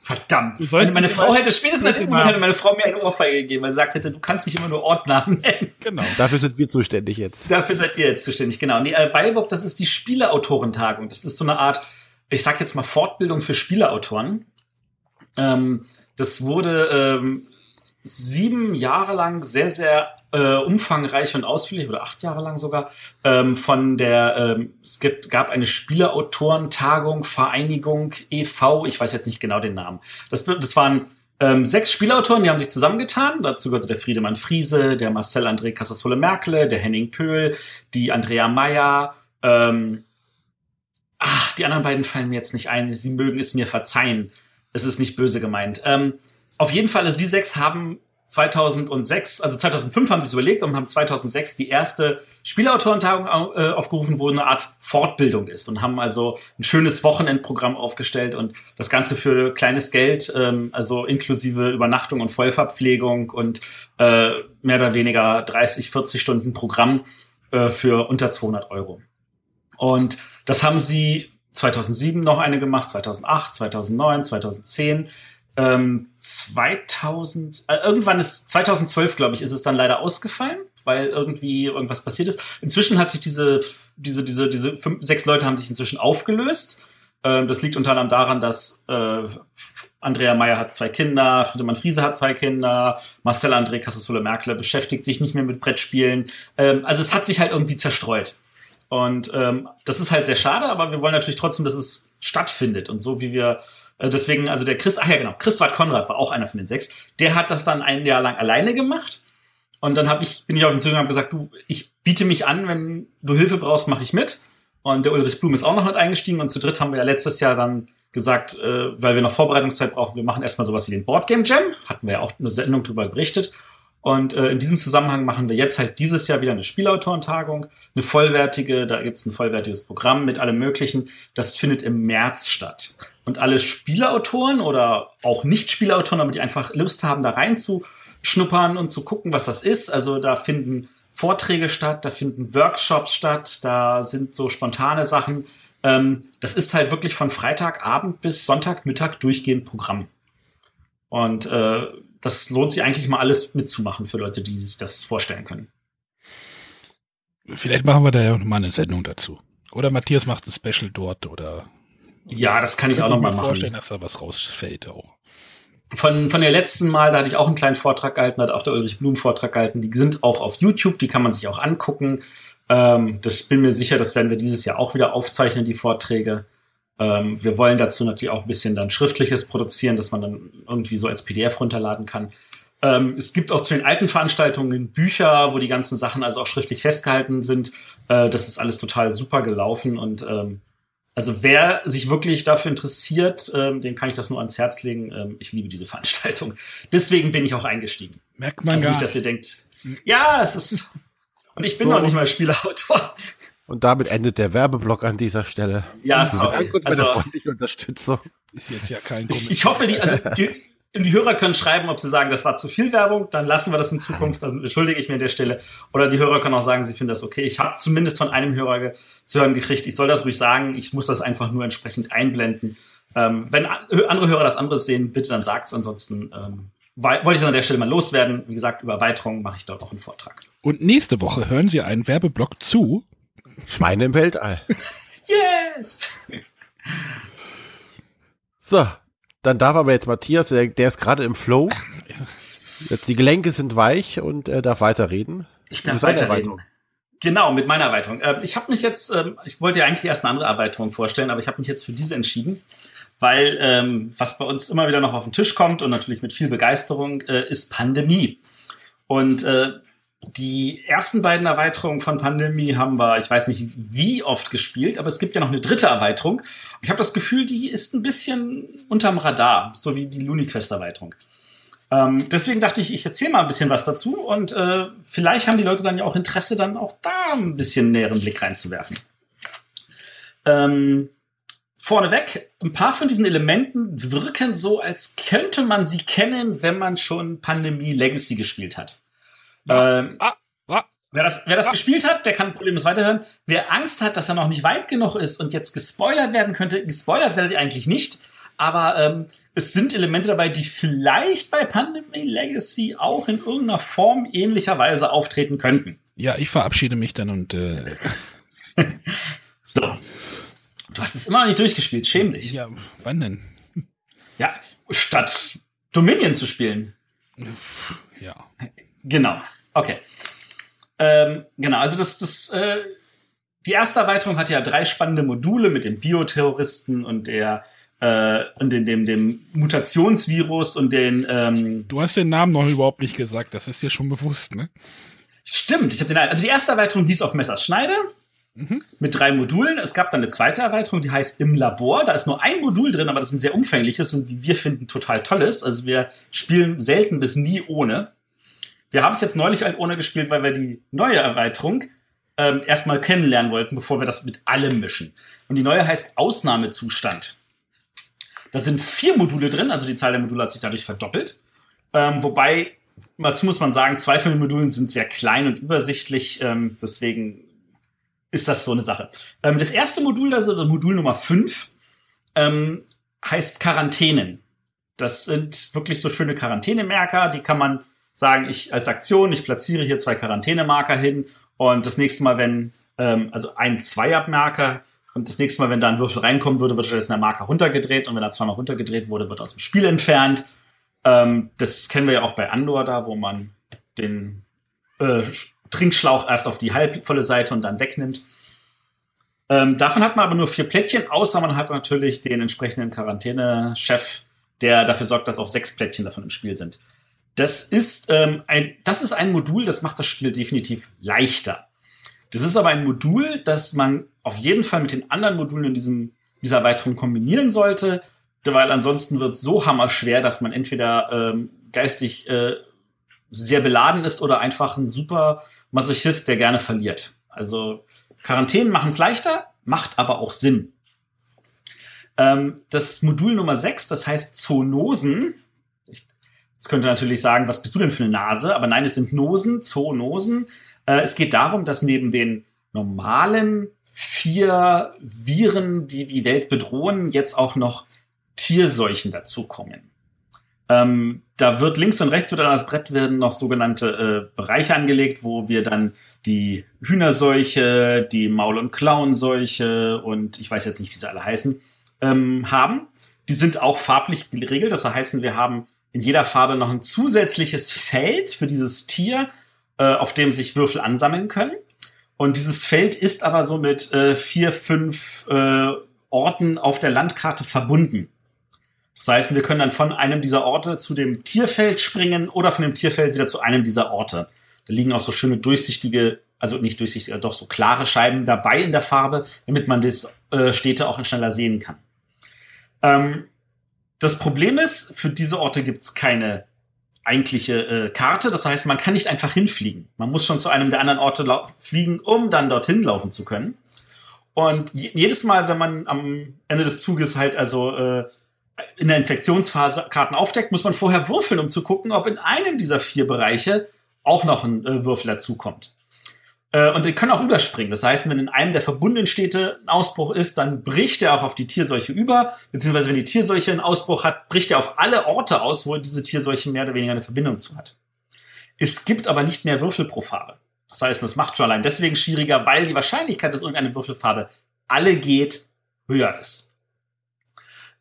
Verdammt. Du sollst meine Frau hätte spätestens an diesem Moment hätte meine Frau mir eine Ohrfeige gegeben, weil sie gesagt hätte, du kannst nicht immer nur Ortnamen nennen. genau. Dafür sind wir zuständig jetzt. Dafür seid ihr jetzt zuständig, genau. Nee, äh, Weilburg, das ist die Spieleautorentagung. Das ist so eine Art, ich sag jetzt mal Fortbildung für Spieleautoren. Ähm, das wurde ähm, sieben Jahre lang sehr, sehr äh, umfangreich und ausführlich, oder acht Jahre lang sogar, ähm, von der, ähm, es gibt, gab eine Spieleautorentagung, Vereinigung e.V., ich weiß jetzt nicht genau den Namen. Das, das waren ähm, sechs Spielautoren, die haben sich zusammengetan. Dazu gehörte der Friedemann Friese, der Marcel André Casasola-Merkle, der Henning Pöhl, die Andrea Meyer. Ähm, ach, die anderen beiden fallen mir jetzt nicht ein. Sie mögen es mir verzeihen. Es ist nicht böse gemeint. Ähm, auf jeden Fall, also die sechs haben 2006, also 2005 haben sie es überlegt und haben 2006 die erste Spielautorentagung äh, aufgerufen, wo eine Art Fortbildung ist und haben also ein schönes Wochenendprogramm aufgestellt und das Ganze für kleines Geld, ähm, also inklusive Übernachtung und Vollverpflegung und äh, mehr oder weniger 30, 40 Stunden Programm äh, für unter 200 Euro. Und das haben sie 2007 noch eine gemacht, 2008, 2009, 2010 ähm, 2000, äh, irgendwann ist 2012, glaube ich, ist es dann leider ausgefallen, weil irgendwie irgendwas passiert ist. Inzwischen hat sich diese, diese, diese, diese fünf, sechs Leute haben sich inzwischen aufgelöst. Ähm, das liegt unter anderem daran, dass äh, Andrea Meyer hat zwei Kinder, Friedemann Friese hat zwei Kinder, Marcel André Casasola Merkle beschäftigt sich nicht mehr mit Brettspielen. Ähm, also es hat sich halt irgendwie zerstreut. Und ähm, das ist halt sehr schade, aber wir wollen natürlich trotzdem, dass es stattfindet. Und so wie wir äh, deswegen, also der Chris, ach ja genau, Christwart Konrad war auch einer von den sechs. Der hat das dann ein Jahr lang alleine gemacht. Und dann hab ich, bin ich auf ihn zugegangen und gesagt, du, ich biete mich an, wenn du Hilfe brauchst, mache ich mit. Und der Ulrich Blum ist auch noch mit eingestiegen. Und zu dritt haben wir ja letztes Jahr dann gesagt, äh, weil wir noch Vorbereitungszeit brauchen, wir machen erstmal sowas wie den Boardgame Jam. Hatten wir ja auch eine Sendung drüber berichtet. Und äh, in diesem Zusammenhang machen wir jetzt halt dieses Jahr wieder eine Spielautorentagung, eine vollwertige, da gibt's ein vollwertiges Programm mit allem Möglichen. Das findet im März statt. Und alle Spielautoren oder auch Nicht-Spielautoren, aber die einfach Lust haben, da reinzuschnuppern und zu gucken, was das ist. Also da finden Vorträge statt, da finden Workshops statt, da sind so spontane Sachen. Ähm, das ist halt wirklich von Freitagabend bis Sonntagmittag durchgehend Programm. Und äh, das lohnt sich eigentlich mal alles mitzumachen für Leute, die sich das vorstellen können. Vielleicht machen wir da ja noch mal eine Sendung dazu. Oder Matthias macht ein Special dort oder. Ja, das kann ich auch noch mal mir vorstellen, machen. dass da was rausfällt auch. Von, von der letzten Mal, da hatte ich auch einen kleinen Vortrag gehalten, hat auch der Ulrich Blum Vortrag gehalten. Die sind auch auf YouTube, die kann man sich auch angucken. Ähm, das bin mir sicher, das werden wir dieses Jahr auch wieder aufzeichnen, die Vorträge. Ähm, wir wollen dazu natürlich auch ein bisschen dann Schriftliches produzieren, dass man dann irgendwie so als PDF runterladen kann. Ähm, es gibt auch zu den alten Veranstaltungen Bücher, wo die ganzen Sachen also auch schriftlich festgehalten sind. Äh, das ist alles total super gelaufen und ähm, Also wer sich wirklich dafür interessiert, ähm, den kann ich das nur ans Herz legen. Ähm, ich liebe diese Veranstaltung. Deswegen bin ich auch eingestiegen. Merkt man also gar nicht, dass ihr denkt, ja, es ist. Und ich bin noch nicht mal Spielerautor. Und damit endet der Werbeblock an dieser Stelle. Ja, sorry. Dank Also- freundliche Unterstützung. ist jetzt ja kein Ich, ich hoffe, die, also die, die Hörer können schreiben, ob sie sagen, das war zu viel Werbung, dann lassen wir das in Zukunft, dann entschuldige ich mir an der Stelle. Oder die Hörer können auch sagen, sie finden das okay. Ich habe zumindest von einem Hörer ge zu hören gekriegt, ich soll das ruhig sagen, ich muss das einfach nur entsprechend einblenden. Ähm, wenn andere Hörer das anderes sehen, bitte dann sagt's. Ansonsten ähm, wollte ich das an der Stelle mal loswerden. Wie gesagt, über Erweiterungen mache ich dort auch einen Vortrag. Und nächste Woche hören Sie einen Werbeblock zu. Schweine im Weltall. Yes! So, dann darf aber jetzt Matthias, der, der ist gerade im Flow. Jetzt die Gelenke sind weich und er darf weiterreden. Ich darf weiterreden. Genau, mit meiner Erweiterung. Äh, ich habe mich jetzt, ähm, ich wollte ja eigentlich erst eine andere Erweiterung vorstellen, aber ich habe mich jetzt für diese entschieden, weil ähm, was bei uns immer wieder noch auf den Tisch kommt und natürlich mit viel Begeisterung äh, ist Pandemie. Und äh, die ersten beiden Erweiterungen von Pandemie haben wir, ich weiß nicht wie oft gespielt, aber es gibt ja noch eine dritte Erweiterung. Ich habe das Gefühl, die ist ein bisschen unterm Radar, so wie die LuniQuest-Erweiterung. Ähm, deswegen dachte ich, ich erzähle mal ein bisschen was dazu und äh, vielleicht haben die Leute dann ja auch Interesse, dann auch da ein bisschen näheren Blick reinzuwerfen. Ähm, vorneweg, ein paar von diesen Elementen wirken so, als könnte man sie kennen, wenn man schon Pandemie Legacy gespielt hat. Ähm, Ah, ah, Wer das, wer das gespielt hat, der kann problemlos weiterhören. Wer Angst hat, dass er noch nicht weit genug ist und jetzt gespoilert werden könnte, gespoilert werdet ihr eigentlich nicht. Aber ähm, es sind Elemente dabei, die vielleicht bei Pandemic Legacy auch in irgendeiner Form ähnlicherweise auftreten könnten. ja, ich verabschiede mich dann und äh, So. Du hast es immer noch nicht durchgespielt, schäm dich. ja, wann denn? Ja, statt Dominion zu spielen. Ja. Genau. Okay. Ähm, genau, also das, das, äh, die erste Erweiterung hat ja drei spannende Module mit dem Bioterroristen und der äh, und den, dem, dem Mutationsvirus und den ähm, Du hast den Namen noch überhaupt nicht gesagt, das ist dir schon bewusst, ne? Stimmt, ich habe den also die erste Erweiterung hieß auf Messers Schneider Mhm. mit drei Modulen. Es gab dann eine zweite Erweiterung, die heißt im Labor. Da ist nur ein Modul drin, aber das ist ein sehr umfängliches und wie wir finden total tolles. Also wir spielen selten bis nie ohne. Wir haben es jetzt neulich halt ohne gespielt, weil wir die neue Erweiterung ähm, erstmal kennenlernen wollten, bevor wir das mit allem mischen. Und die neue heißt Ausnahmezustand. Da sind vier Module drin, also die Zahl der Module hat sich dadurch verdoppelt. Ähm, wobei, dazu muss man sagen, zwei von den Modulen sind sehr klein und übersichtlich, ähm, deswegen ist das so eine Sache. Ähm, das erste Modul, also Modul Nummer 5, ähm, heißt Quarantänen. Das sind wirklich so schöne Quarantänemarker, die kann man sagen, ich als Aktion, ich platziere hier zwei Quarantänemarker hin und das nächste Mal, wenn, ähm, also ein Zweiermarker und das nächste Mal, wenn da ein Würfel reinkommen würde, wird stattdessen der Marker runtergedreht und wenn er zweimal runtergedreht wurde, wird er aus dem Spiel entfernt. Ähm, das kennen wir ja auch bei Andor da, wo man den äh, Trinkschlauch erst auf die halbvolle Seite und dann wegnimmt. Ähm, davon hat man aber nur vier Plättchen, außer man hat natürlich den entsprechenden Quarantäne-Chef, der dafür sorgt, dass auch sechs Plättchen davon im Spiel sind. Das ist, ähm, ein, das ist ein Modul, das macht das Spiel definitiv leichter. Das ist aber ein Modul, das man auf jeden Fall mit den anderen Modulen in diesem, dieser Erweiterung kombinieren sollte, weil ansonsten wird es so hammerschwer, dass man entweder ähm, geistig äh, sehr beladen ist oder einfach ein super Masochist, der gerne verliert. Also Quarantänen machen es leichter, macht aber auch Sinn. Ähm, das Modul Nummer 6, das heißt Zoonosen. Jetzt könnte natürlich sagen, was bist du denn für eine Nase? Aber nein, es sind Nosen, Zoonosen. Äh, es geht darum, dass neben den normalen vier Viren, die die Welt bedrohen, jetzt auch noch Tierseuchen dazukommen. Ähm, da wird links und rechts wird an das Brett werden noch sogenannte äh, Bereiche angelegt, wo wir dann die Hühnerseuche, die Maul- und Klauenseuche und ich weiß jetzt nicht, wie sie alle heißen, ähm, haben. Die sind auch farblich geregelt. Das heißt, wir haben in jeder Farbe noch ein zusätzliches Feld für dieses Tier, äh, auf dem sich Würfel ansammeln können. Und dieses Feld ist aber so mit äh, vier, fünf äh, Orten auf der Landkarte verbunden. Das heißt, wir können dann von einem dieser Orte zu dem Tierfeld springen oder von dem Tierfeld wieder zu einem dieser Orte. Da liegen auch so schöne durchsichtige also nicht durchsichtig, doch so klare Scheiben dabei in der Farbe, damit man das äh, Städte auch schneller sehen kann. Ähm, das Problem ist, für diese Orte gibt's keine eigentliche äh, Karte. Das heißt, man kann nicht einfach hinfliegen. Man muss schon zu einem der anderen Orte fliegen, um dann dorthin laufen zu können. Und jedes Mal, wenn man am Ende des Zuges halt also äh, in der Infektionsphase Karten aufdeckt, muss man vorher würfeln, um zu gucken, ob in einem dieser vier Bereiche auch noch ein äh, Würfel dazukommt. Äh, und die können auch überspringen. Das heißt, wenn in einem der verbundenen Städte ein Ausbruch ist, dann bricht er auch auf die Tierseuche über, beziehungsweise wenn die Tierseuche einen Ausbruch hat, bricht er auf alle Orte aus, wo diese Tierseuche mehr oder weniger eine Verbindung zu hat. Es gibt aber nicht mehr Würfel pro Farbe. Das heißt, das macht schon allein deswegen schwieriger, weil die Wahrscheinlichkeit, dass irgendeine Würfelfarbe alle geht, höher ist.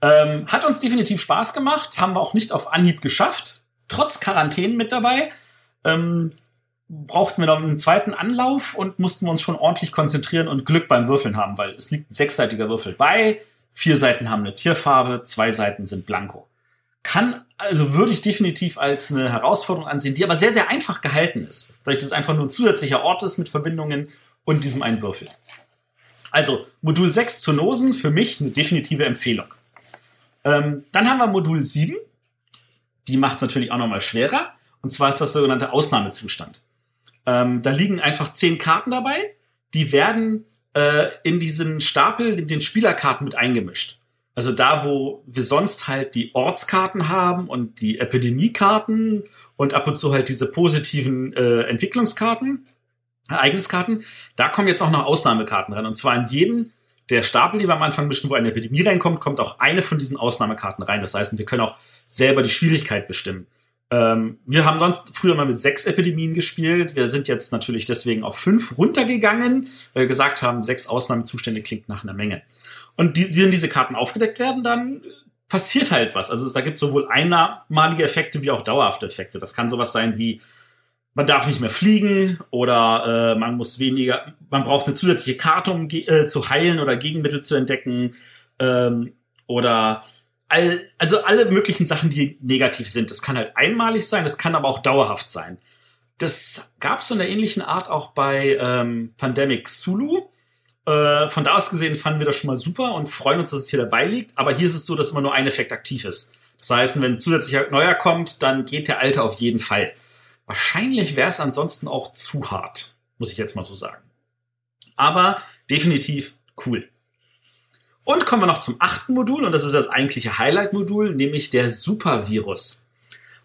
Ähm, hat uns definitiv Spaß gemacht, haben wir auch nicht auf Anhieb geschafft, trotz Quarantänen mit dabei. Ähm, brauchten wir noch einen zweiten Anlauf und mussten uns schon ordentlich konzentrieren und Glück beim Würfeln haben, weil es liegt ein sechsseitiger Würfel bei. Vier Seiten haben eine Tierfarbe, zwei Seiten sind blanko. Kann, also würde ich definitiv als eine Herausforderung ansehen, die aber sehr, sehr einfach gehalten ist. Dadurch, dass es einfach nur ein zusätzlicher Ort ist mit Verbindungen und diesem einen Würfel. Also, Modul 6 Zoonosen, für mich eine definitive Empfehlung. Ähm, dann haben wir Modul 7. Die macht es natürlich auch nochmal schwerer. Und zwar ist das sogenannte Ausnahmezustand. Ähm, da liegen einfach zehn Karten dabei. Die werden äh, in diesen Stapel, in den Spielerkarten mit eingemischt. Also da, wo wir sonst halt die Ortskarten haben und die Epidemiekarten und ab und zu halt diese positiven äh, Entwicklungskarten, Ereigniskarten, da kommen jetzt auch noch Ausnahmekarten rein. Und zwar in jeden der Stapel, die wir am Anfang mischen, wo eine Epidemie reinkommt, kommt auch eine von diesen Ausnahmekarten rein. Das heißt, wir können auch selber die Schwierigkeit bestimmen. Ähm, wir haben sonst früher mal mit sechs Epidemien gespielt. Wir sind jetzt natürlich deswegen auf fünf runtergegangen, weil wir gesagt haben, sechs Ausnahmezustände klingt nach einer Menge. Und die, wenn diese Karten aufgedeckt werden, dann passiert halt was. Also es, da gibt sowohl einmalige Effekte wie auch dauerhafte Effekte. Das kann sowas sein wie, man darf nicht mehr fliegen oder äh, man muss weniger, man braucht eine zusätzliche Karte, um äh, zu heilen oder Gegenmittel zu entdecken. Ähm, oder all, also alle möglichen Sachen, die negativ sind. Das kann halt einmalig sein, das kann aber auch dauerhaft sein. Das gab es in der ähnlichen Art auch bei ähm, Pandemic Zulu. Äh, von da aus gesehen fanden wir das schon mal super und freuen uns, dass es hier dabei liegt. Aber hier ist es so, dass immer nur ein Effekt aktiv ist. Das heißt, wenn zusätzlicher neuer kommt, dann geht der alte auf jeden Fall. Wahrscheinlich wäre es ansonsten auch zu hart, muss ich jetzt mal so sagen. Aber definitiv cool. Und kommen wir noch zum achten Modul, und das ist das eigentliche Highlight-Modul, nämlich der Supervirus.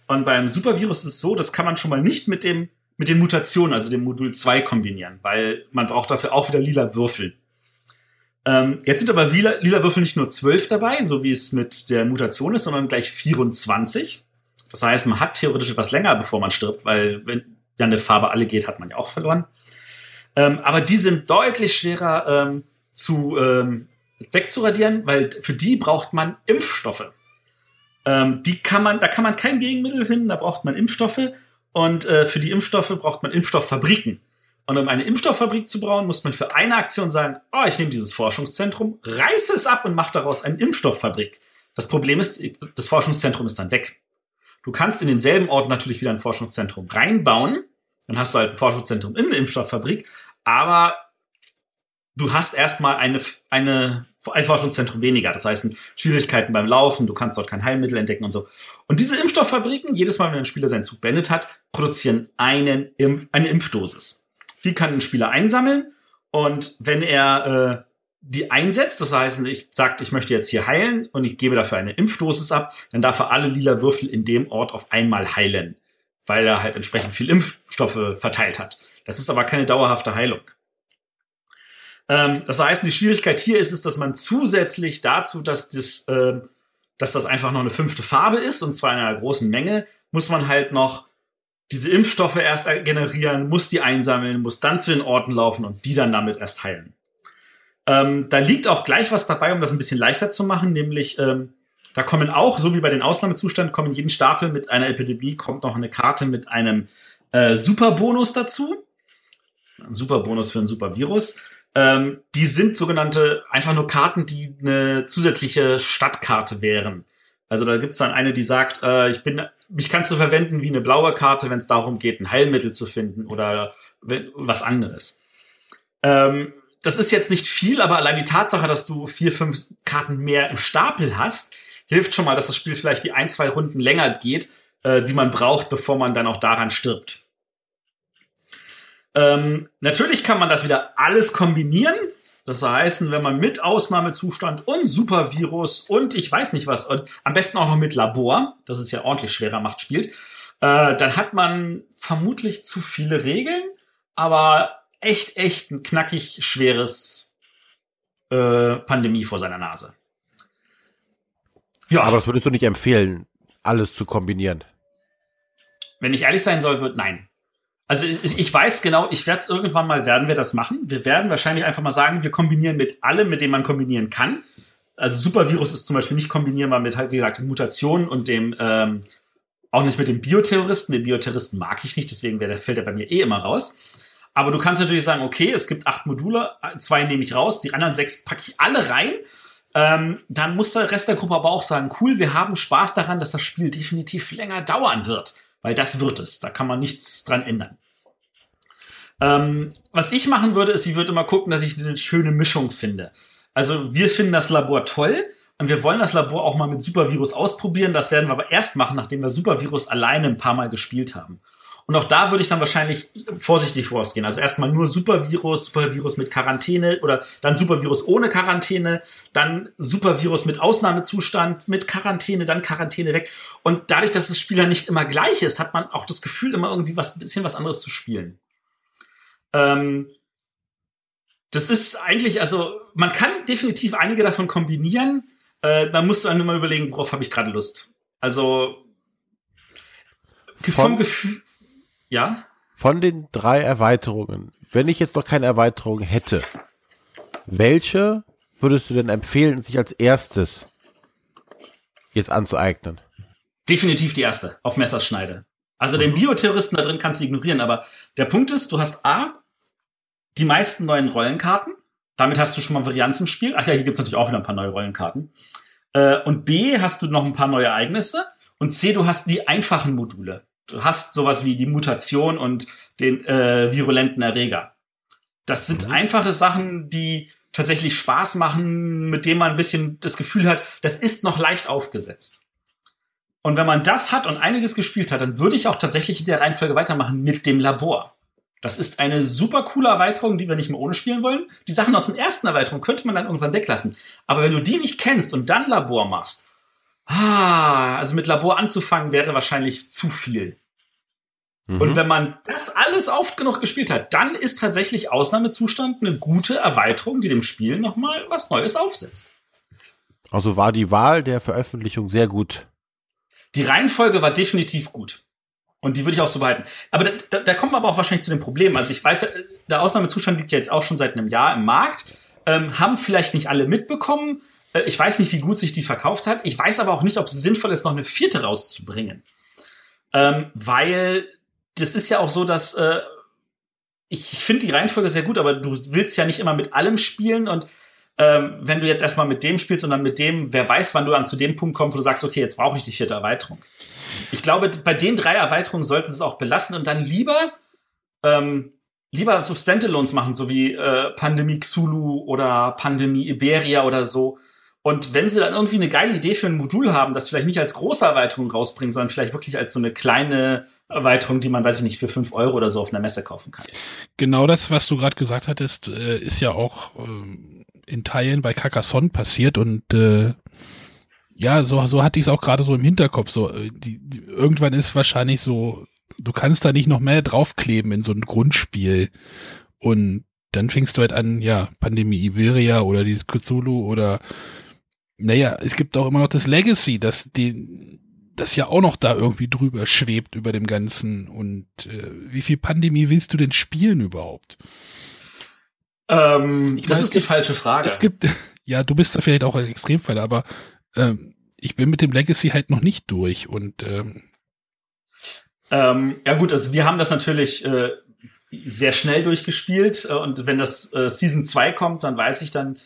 Und beim Supervirus ist es so, das kann man schon mal nicht mit dem mit den Mutationen, also dem Modul 2 kombinieren, weil man braucht dafür auch wieder lila Würfel. Ähm, jetzt sind aber lila, lila Würfel nicht nur 12 dabei, so wie es mit der Mutation ist, sondern gleich 24. Das heißt, man hat theoretisch etwas länger, bevor man stirbt, weil wenn ja eine Farbe alle geht, hat man ja auch verloren. Ähm, aber die sind deutlich schwerer ähm, zu ähm, wegzuradieren, weil für die braucht man Impfstoffe. Ähm, die kann man, da kann man kein Gegenmittel finden, da braucht man Impfstoffe und äh, für die Impfstoffe braucht man Impfstofffabriken. Und um eine Impfstofffabrik zu bauen, muss man für eine Aktion sagen, oh, ich nehme dieses Forschungszentrum, reiße es ab und mache daraus eine Impfstofffabrik. Das Problem ist, das Forschungszentrum ist dann weg. Du kannst in denselben Ort natürlich wieder ein Forschungszentrum reinbauen, dann hast du halt ein Forschungszentrum in eine Impfstofffabrik, aber du hast erstmal eine, eine, ein Forschungszentrum weniger. Das heißt, Schwierigkeiten beim Laufen, du kannst dort kein Heilmittel entdecken und so. Und diese Impfstofffabriken, jedes Mal, wenn ein Spieler seinen Zug beendet hat, produzieren einen Impf eine Impfdosis. Die kann ein Spieler einsammeln und wenn er äh, die einsetzt, das heißt, ich sagt, ich möchte jetzt hier heilen und ich gebe dafür eine Impfdosis ab, dann darf er alle lila Würfel in dem Ort auf einmal heilen, weil er halt entsprechend viel Impfstoffe verteilt hat. Das ist aber keine dauerhafte Heilung. Ähm, das heißt, die Schwierigkeit hier ist es, dass man zusätzlich dazu, dass das, äh, dass das einfach noch eine fünfte Farbe ist, und zwar in einer großen Menge, muss man halt noch diese Impfstoffe erst generieren, muss die einsammeln, muss dann zu den Orten laufen und die dann damit erst heilen. Ähm, da liegt auch gleich was dabei, um das ein bisschen leichter zu machen, nämlich ähm, da kommen auch, so wie bei den Ausnahmezuständen, kommen jeden Stapel mit einer Epidemie, kommt noch eine Karte mit einem äh, Superbonus dazu. Ein Superbonus für ein Supervirus. Ähm, die sind sogenannte einfach nur Karten, die eine zusätzliche Stadtkarte wären. Also da gibt's dann eine, die sagt, äh, ich bin mich kannst du verwenden wie eine blaue Karte, wenn es darum geht, ein Heilmittel zu finden oder was anderes. Ähm, das ist jetzt nicht viel, aber allein die Tatsache, dass du vier, fünf Karten mehr im Stapel hast, hilft schon mal, dass das Spiel vielleicht die ein, zwei Runden länger geht, äh, die man braucht, bevor man dann auch daran stirbt. Ähm, natürlich kann man das wieder alles kombinieren. Das heißt, wenn man mit Ausnahmezustand und Supervirus und ich weiß nicht was, und am besten auch noch mit Labor, das ist ja ordentlich schwerer Macht spielt, äh, dann hat man vermutlich zu viele Regeln, aber echt, echt ein knackig schweres äh, Pandemie vor seiner Nase. Ja. Aber das würdest du nicht empfehlen, alles zu kombinieren? Wenn ich ehrlich sein soll, wird nein. Also ich, ich weiß genau, ich werde es irgendwann mal, werden wir das machen. Wir werden wahrscheinlich einfach mal sagen, wir kombinieren mit allem, mit dem man kombinieren kann. Also Supervirus ist zum Beispiel nicht kombinierbar mit halt, wie gesagt, Mutationen und dem, ähm, auch nicht mit dem Bioterroristen. Den Bioterroristen mag ich nicht, deswegen der fällt er bei mir eh immer raus. Aber du kannst natürlich sagen, okay, es gibt acht Module, zwei nehme ich raus, die anderen sechs packe ich alle rein. Ähm, dann muss der Rest der Gruppe aber auch sagen, cool, wir haben Spaß daran, dass das Spiel definitiv länger dauern wird. Weil das wird es. Da kann man nichts dran ändern. Ähm, was ich machen würde, ist, ich würde immer gucken, dass ich eine schöne Mischung finde. Also wir finden das Labor toll und wir wollen das Labor auch mal mit Supervirus ausprobieren. Das werden wir aber erst machen, nachdem wir Supervirus alleine ein paar Mal gespielt haben. Und auch da würde ich dann wahrscheinlich vorsichtig vorausgehen. Also erstmal nur Supervirus, Supervirus mit Quarantäne oder dann Supervirus ohne Quarantäne, dann Supervirus mit Ausnahmezustand, mit Quarantäne, dann Quarantäne weg. Und dadurch, dass das Spieler nicht immer gleich ist, hat man auch das Gefühl, immer irgendwie was, ein bisschen was anderes zu spielen. Ähm, das ist eigentlich, also man kann definitiv einige davon kombinieren. Äh, man muss dann immer überlegen, worauf habe ich gerade Lust. Also vom Gefühl, ja? Von den drei Erweiterungen, wenn ich jetzt noch keine Erweiterung hätte, welche würdest du denn empfehlen, sich als erstes jetzt anzueignen? Definitiv die erste, auf Messerschneide. Also den Bioterroristen da drin kannst du ignorieren, aber der Punkt ist, du hast A, die meisten neuen Rollenkarten. Damit hast du schon mal Varianz im Spiel. Ach ja, hier gibt's natürlich auch wieder ein paar neue Rollenkarten. Äh, und B, hast du noch ein paar neue Ereignisse. Und C, du hast die einfachen Module du hast sowas wie die Mutation und den äh, virulenten Erreger. Das sind mhm. einfache Sachen, die tatsächlich Spaß machen, mit denen man ein bisschen das Gefühl hat, das ist noch leicht aufgesetzt. Und wenn man das hat und einiges gespielt hat, dann würde ich auch tatsächlich in der Reihenfolge weitermachen mit dem Labor. Das ist eine super coole Erweiterung, die wir nicht mehr ohne spielen wollen. Die Sachen aus den ersten Erweiterungen könnte man dann irgendwann weglassen. Aber wenn du die nicht kennst und dann Labor machst, ah, also mit Labor anzufangen wäre wahrscheinlich zu viel. Mhm. Und wenn man das alles oft genug gespielt hat, dann ist tatsächlich Ausnahmezustand eine gute Erweiterung, die dem Spiel nochmal was Neues aufsetzt. Also war die Wahl der Veröffentlichung sehr gut. Die Reihenfolge war definitiv gut. Und die würde ich auch so behalten. Aber da, da, da kommen wir aber auch wahrscheinlich zu dem Problem. Also ich weiß, der Ausnahmezustand liegt ja jetzt auch schon seit einem Jahr im Markt. Ähm, haben vielleicht nicht alle mitbekommen. Äh, ich weiß nicht, wie gut sich die verkauft hat. Ich weiß aber auch nicht, ob es sinnvoll ist, noch eine vierte rauszubringen. Ähm, weil das ist ja auch so, dass äh, ich, ich finde die Reihenfolge sehr gut, aber du willst ja nicht immer mit allem spielen und ähm, wenn du jetzt erstmal mit dem spielst und dann mit dem, wer weiß, wann du dann zu dem Punkt kommst, wo du sagst, okay, jetzt brauche ich die vierte Erweiterung. Ich glaube, bei den drei Erweiterungen sollten sie es auch belassen und dann lieber ähm, lieber so Standalones machen, so wie äh, Pandemie Xulu oder Pandemie Iberia oder so. Und wenn sie dann irgendwie eine geile Idee für ein Modul haben, das vielleicht nicht als große Erweiterung rausbringen, sondern vielleicht wirklich als so eine kleine Erweiterung, die man, weiß ich nicht, für fünf Euro oder so auf einer Messe kaufen kann. Genau das, was du gerade gesagt hattest, äh, ist ja auch äh, in Teilen bei Carcassonne passiert und äh, ja, so, so hatte ich es auch gerade so im Hinterkopf. So, äh, die, die, irgendwann ist wahrscheinlich so, du kannst da nicht noch mehr draufkleben in so ein Grundspiel. Und dann fängst du halt an, ja, Pandemie Iberia oder dieses Cthulhu oder naja, es gibt auch immer noch das Legacy, das die das ja auch noch da irgendwie drüber schwebt über dem Ganzen. Und äh, wie viel Pandemie willst du denn spielen überhaupt? Ähm, das meine, ist die falsche Frage. Es gibt, ja, du bist da vielleicht auch ein Extremfall, aber ähm, ich bin mit dem Legacy halt noch nicht durch und ähm, ähm, ja gut, also wir haben das natürlich äh, sehr schnell durchgespielt äh, und wenn das äh, Season 2 kommt, dann weiß ich dann,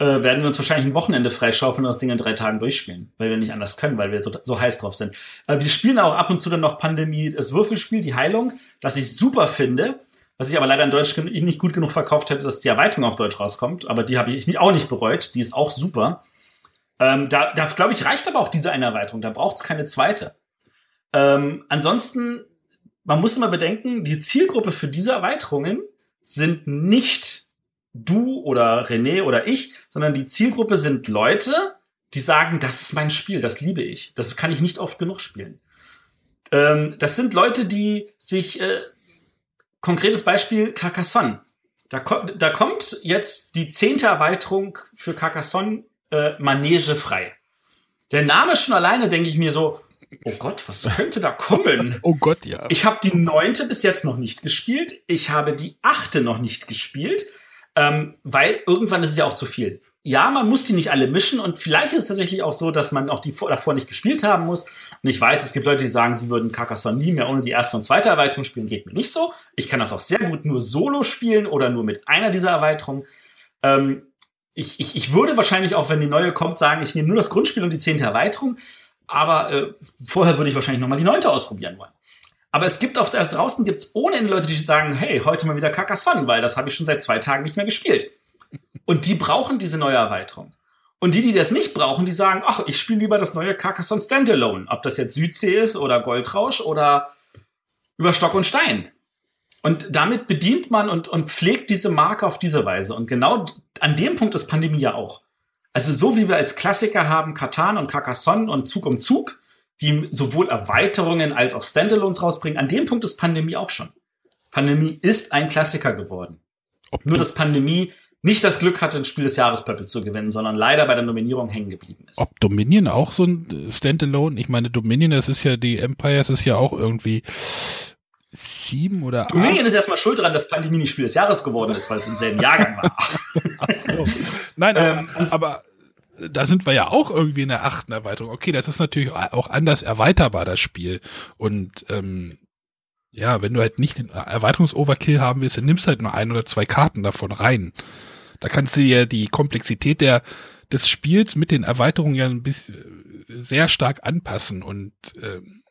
äh, werden wir uns wahrscheinlich ein Wochenende freischaufeln und das Ding in drei Tagen durchspielen, weil wir nicht anders können, weil wir so, so heiß drauf sind. Äh, wir spielen auch ab und zu dann noch Pandemie, das Würfelspiel, die Heilung, das ich super finde, was ich aber leider in Deutsch nicht gut genug verkauft hätte, dass die Erweiterung auf Deutsch rauskommt, aber die habe ich auch nicht bereut, die ist auch super. Ähm, da, da glaube ich, reicht aber auch diese eine Erweiterung, da braucht es keine zweite. Ähm, ansonsten, man muss immer bedenken, die Zielgruppe für diese Erweiterungen sind nicht du oder René oder ich, sondern die Zielgruppe sind Leute, die sagen, das ist mein Spiel, das liebe ich. Das kann ich nicht oft genug spielen. Ähm, das sind Leute, die sich, äh, konkretes Beispiel, Carcassonne. Da, ko da kommt jetzt die zehnte Erweiterung für Carcassonne äh, Manege frei. Der Name schon alleine denke ich mir so, oh Gott, was könnte da kommen? oh Gott, ja. Ich habe die neunte bis jetzt noch nicht gespielt. Ich habe die achte noch nicht gespielt. Ähm, weil irgendwann ist es ja auch zu viel. Ja, man muss sie nicht alle mischen und vielleicht ist es tatsächlich auch so, dass man auch die davor nicht gespielt haben muss. Und ich weiß, es gibt Leute, die sagen, sie würden Carcassonne nie mehr ohne die erste und zweite Erweiterung spielen. Geht mir nicht so. Ich kann das auch sehr gut nur solo spielen oder nur mit einer dieser Erweiterungen. Ähm, ich, ich, ich würde wahrscheinlich auch, wenn die neue kommt, sagen, ich nehme nur das Grundspiel und die zehnte Erweiterung. Aber äh, vorher würde ich wahrscheinlich noch mal die neunte ausprobieren wollen. Aber es gibt auf da draußen gibt's ohne Ende Leute, die sagen, hey, heute mal wieder Carcassonne, weil das habe ich schon seit zwei Tagen nicht mehr gespielt. Und die brauchen diese neue Erweiterung. Und die, die das nicht brauchen, die sagen, ach, ich spiele lieber das neue Carcassonne Standalone. Ob das jetzt Südsee ist oder Goldrausch oder über Stock und Stein. Und damit bedient man und, und pflegt diese Marke auf diese Weise. Und genau an dem Punkt ist Pandemie ja auch. Also so wie wir als Klassiker haben Katan und Carcassonne und Zug um Zug, die sowohl Erweiterungen als auch Standalones rausbringen. An dem Punkt ist Pandemie auch schon. Pandemie ist ein Klassiker geworden. Ob Nur, dass Pandemie nicht das Glück hatte, ein Spiel des Jahres Pöppel zu gewinnen, sondern leider bei der Nominierung hängen geblieben ist. Ob Dominion auch so ein Standalone? Ich meine, Dominion, das ist ja, die Empires ist ja auch irgendwie sieben oder acht. Dominion ist erstmal schuld daran, dass Pandemie nicht Spiel des Jahres geworden ist, weil es im selben Jahrgang war. so. Nein, ähm, aber, aber da sind wir ja auch irgendwie in der achten Erweiterung. Okay, das ist natürlich auch anders erweiterbar, das Spiel. Und ähm, ja, wenn du halt nicht den Erweiterungsoverkill haben willst, dann nimmst du halt nur ein oder zwei Karten davon rein. Da kannst du ja die Komplexität der des Spiels mit den Erweiterungen ja ein bisschen äh, sehr stark anpassen und ähm,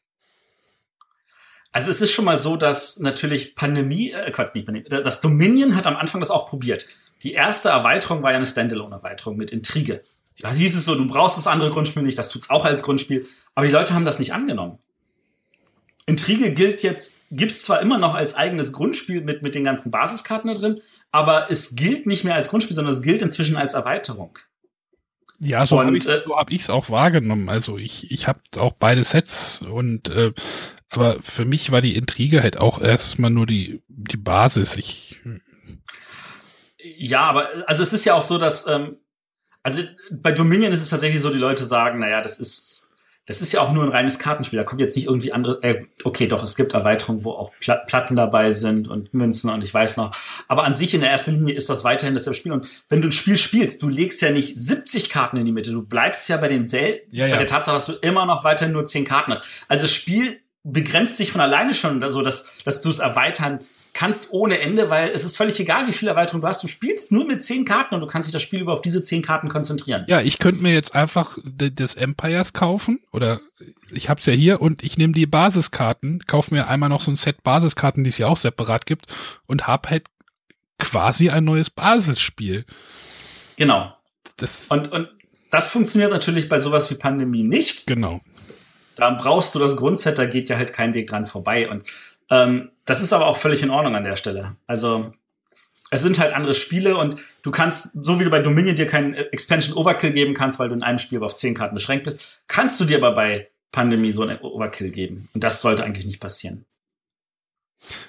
also es ist schon mal so, dass natürlich Pandemie, äh, Quatsch, nicht Pandemie, das Dominion hat am Anfang das auch probiert. Die erste Erweiterung war ja eine Standalone-Erweiterung mit Intrige. Da hieß es so, du brauchst das andere Grundspiel nicht, das tut's auch als Grundspiel. Aber die Leute haben das nicht angenommen. Intrige gilt jetzt, gibt's zwar immer noch als eigenes Grundspiel mit, mit den ganzen Basiskarten da drin, aber es gilt nicht mehr als Grundspiel, sondern es gilt inzwischen als Erweiterung. Ja, so habe ich es äh, so hab ich's auch wahrgenommen. Also ich, ich habe auch beide Sets und äh, aber für mich war die Intrige halt auch erstmal nur die, die Basis. Ich, ja, aber also es ist ja auch so, dass ähm, also bei Dominion ist es tatsächlich so, die Leute sagen, naja, das ist das ist ja auch nur ein reines Kartenspiel. Da kommt jetzt nicht irgendwie andere. Äh, okay, doch, es gibt Erweiterungen, wo auch Pla Platten dabei sind und Münzen und ich weiß noch. Aber an sich in der ersten Linie ist das weiterhin dasselbe Spiel. Und wenn du ein Spiel spielst, du legst ja nicht 70 Karten in die Mitte. Du bleibst ja bei den Sel ja, ja. bei der Tatsache, dass du immer noch weiterhin nur 10 Karten hast. Also das Spiel begrenzt sich von alleine schon, so dass, dass du es erweitern kannst ohne Ende, weil es ist völlig egal, wie viele Erweiterungen du hast. Du spielst nur mit zehn Karten und du kannst dich das Spiel über auf diese zehn Karten konzentrieren. Ja, ich könnte mir jetzt einfach des Empires kaufen oder ich hab's ja hier und ich nehme die Basiskarten, kaufe mir einmal noch so ein Set Basiskarten, die es ja auch separat gibt und hab halt quasi ein neues Basisspiel. Genau. Das und, und das funktioniert natürlich bei sowas wie Pandemie nicht. Genau. Da brauchst du das Grundset, da geht ja halt kein Weg dran vorbei. Und ähm, das ist aber auch völlig in Ordnung an der Stelle. Also es sind halt andere Spiele und du kannst, so wie du bei Dominion dir keinen Expansion Overkill geben kannst, weil du in einem Spiel auf zehn Karten beschränkt bist, kannst du dir aber bei Pandemie so einen Overkill geben. Und das sollte eigentlich nicht passieren.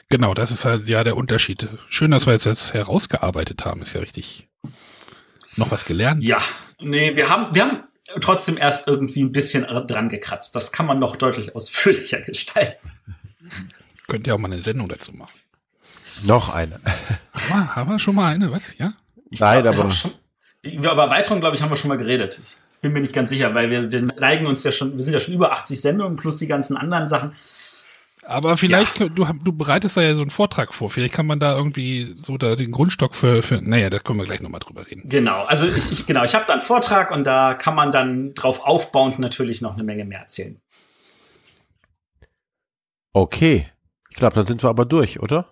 Genau, das ist halt ja der Unterschied. Schön, dass wir jetzt das herausgearbeitet haben, ist ja richtig. Noch was gelernt? Ja, nee, wir haben, wir haben trotzdem erst irgendwie ein bisschen dran gekratzt. Das kann man noch deutlich ausführlicher gestalten. Könnt ihr auch mal eine Sendung dazu machen. Noch eine. Haben wir, haben wir schon mal eine, was? Ja? Ich Nein, glaub, aber. Schon, über Erweiterung, glaube ich, haben wir schon mal geredet. Ich bin mir nicht ganz sicher, weil wir, wir neigen uns ja schon, wir sind ja schon über 80 Sendungen plus die ganzen anderen Sachen. Aber vielleicht, ja. du, du bereitest da ja so einen Vortrag vor. Vielleicht kann man da irgendwie so da den Grundstock für, für naja, da können wir gleich nochmal drüber reden. Genau, also ich, ich genau, ich habe da einen Vortrag und da kann man dann drauf aufbauend natürlich noch eine Menge mehr erzählen. Okay. Ich glaube, dann sind wir aber durch, oder?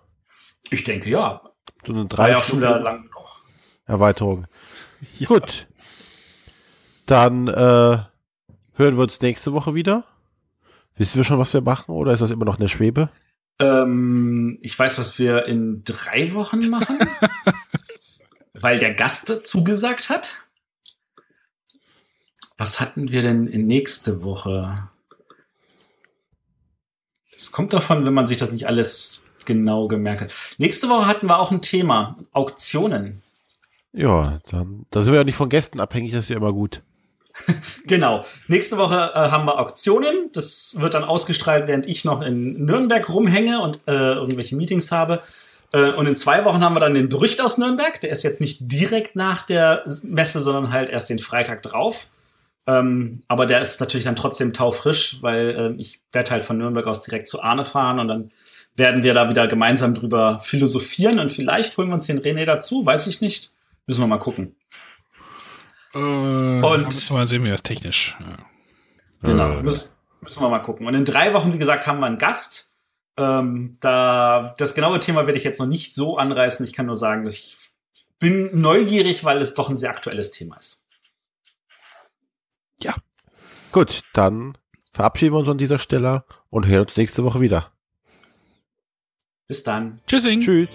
Ich denke, ja. So eine drei ja Stunden lang noch. Erweiterung. Ja. Gut. Dann äh, hören wir uns nächste Woche wieder. Wissen wir schon, was wir machen oder ist das immer noch in der Schwebe? Ähm, ich weiß, was wir in drei Wochen machen, weil der Gast zugesagt hat. Was hatten wir denn in nächste Woche? Das kommt davon, wenn man sich das nicht alles genau gemerkt hat. Nächste Woche hatten wir auch ein Thema, Auktionen. Ja, dann, da sind wir ja nicht von Gästen abhängig, das ist ja immer gut. genau. Nächste Woche äh, haben wir Auktionen. Das wird dann ausgestrahlt, während ich noch in Nürnberg rumhänge und äh, irgendwelche Meetings habe. Äh, und in zwei Wochen haben wir dann den Bericht aus Nürnberg. Der ist jetzt nicht direkt nach der Messe, sondern halt erst den Freitag drauf. Ähm, aber der ist natürlich dann trotzdem taufrisch, weil äh, ich werde halt von Nürnberg aus direkt zu Arne fahren und dann werden wir da wieder gemeinsam drüber philosophieren und vielleicht holen wir uns den René dazu, weiß ich nicht. Müssen wir mal gucken. Äh, und müssen wir mal sehen, wie das technisch. Ja. Genau, äh. müssen, müssen wir mal gucken. Und in drei Wochen, wie gesagt, haben wir einen Gast. Ähm, da das genaue Thema werde ich jetzt noch nicht so anreißen. Ich kann nur sagen, dass ich bin neugierig, weil es doch ein sehr aktuelles Thema ist. Ja. Gut, dann verabschieden wir uns an dieser Stelle und hören uns nächste Woche wieder. Bis dann. Tschüssing. Tschüss.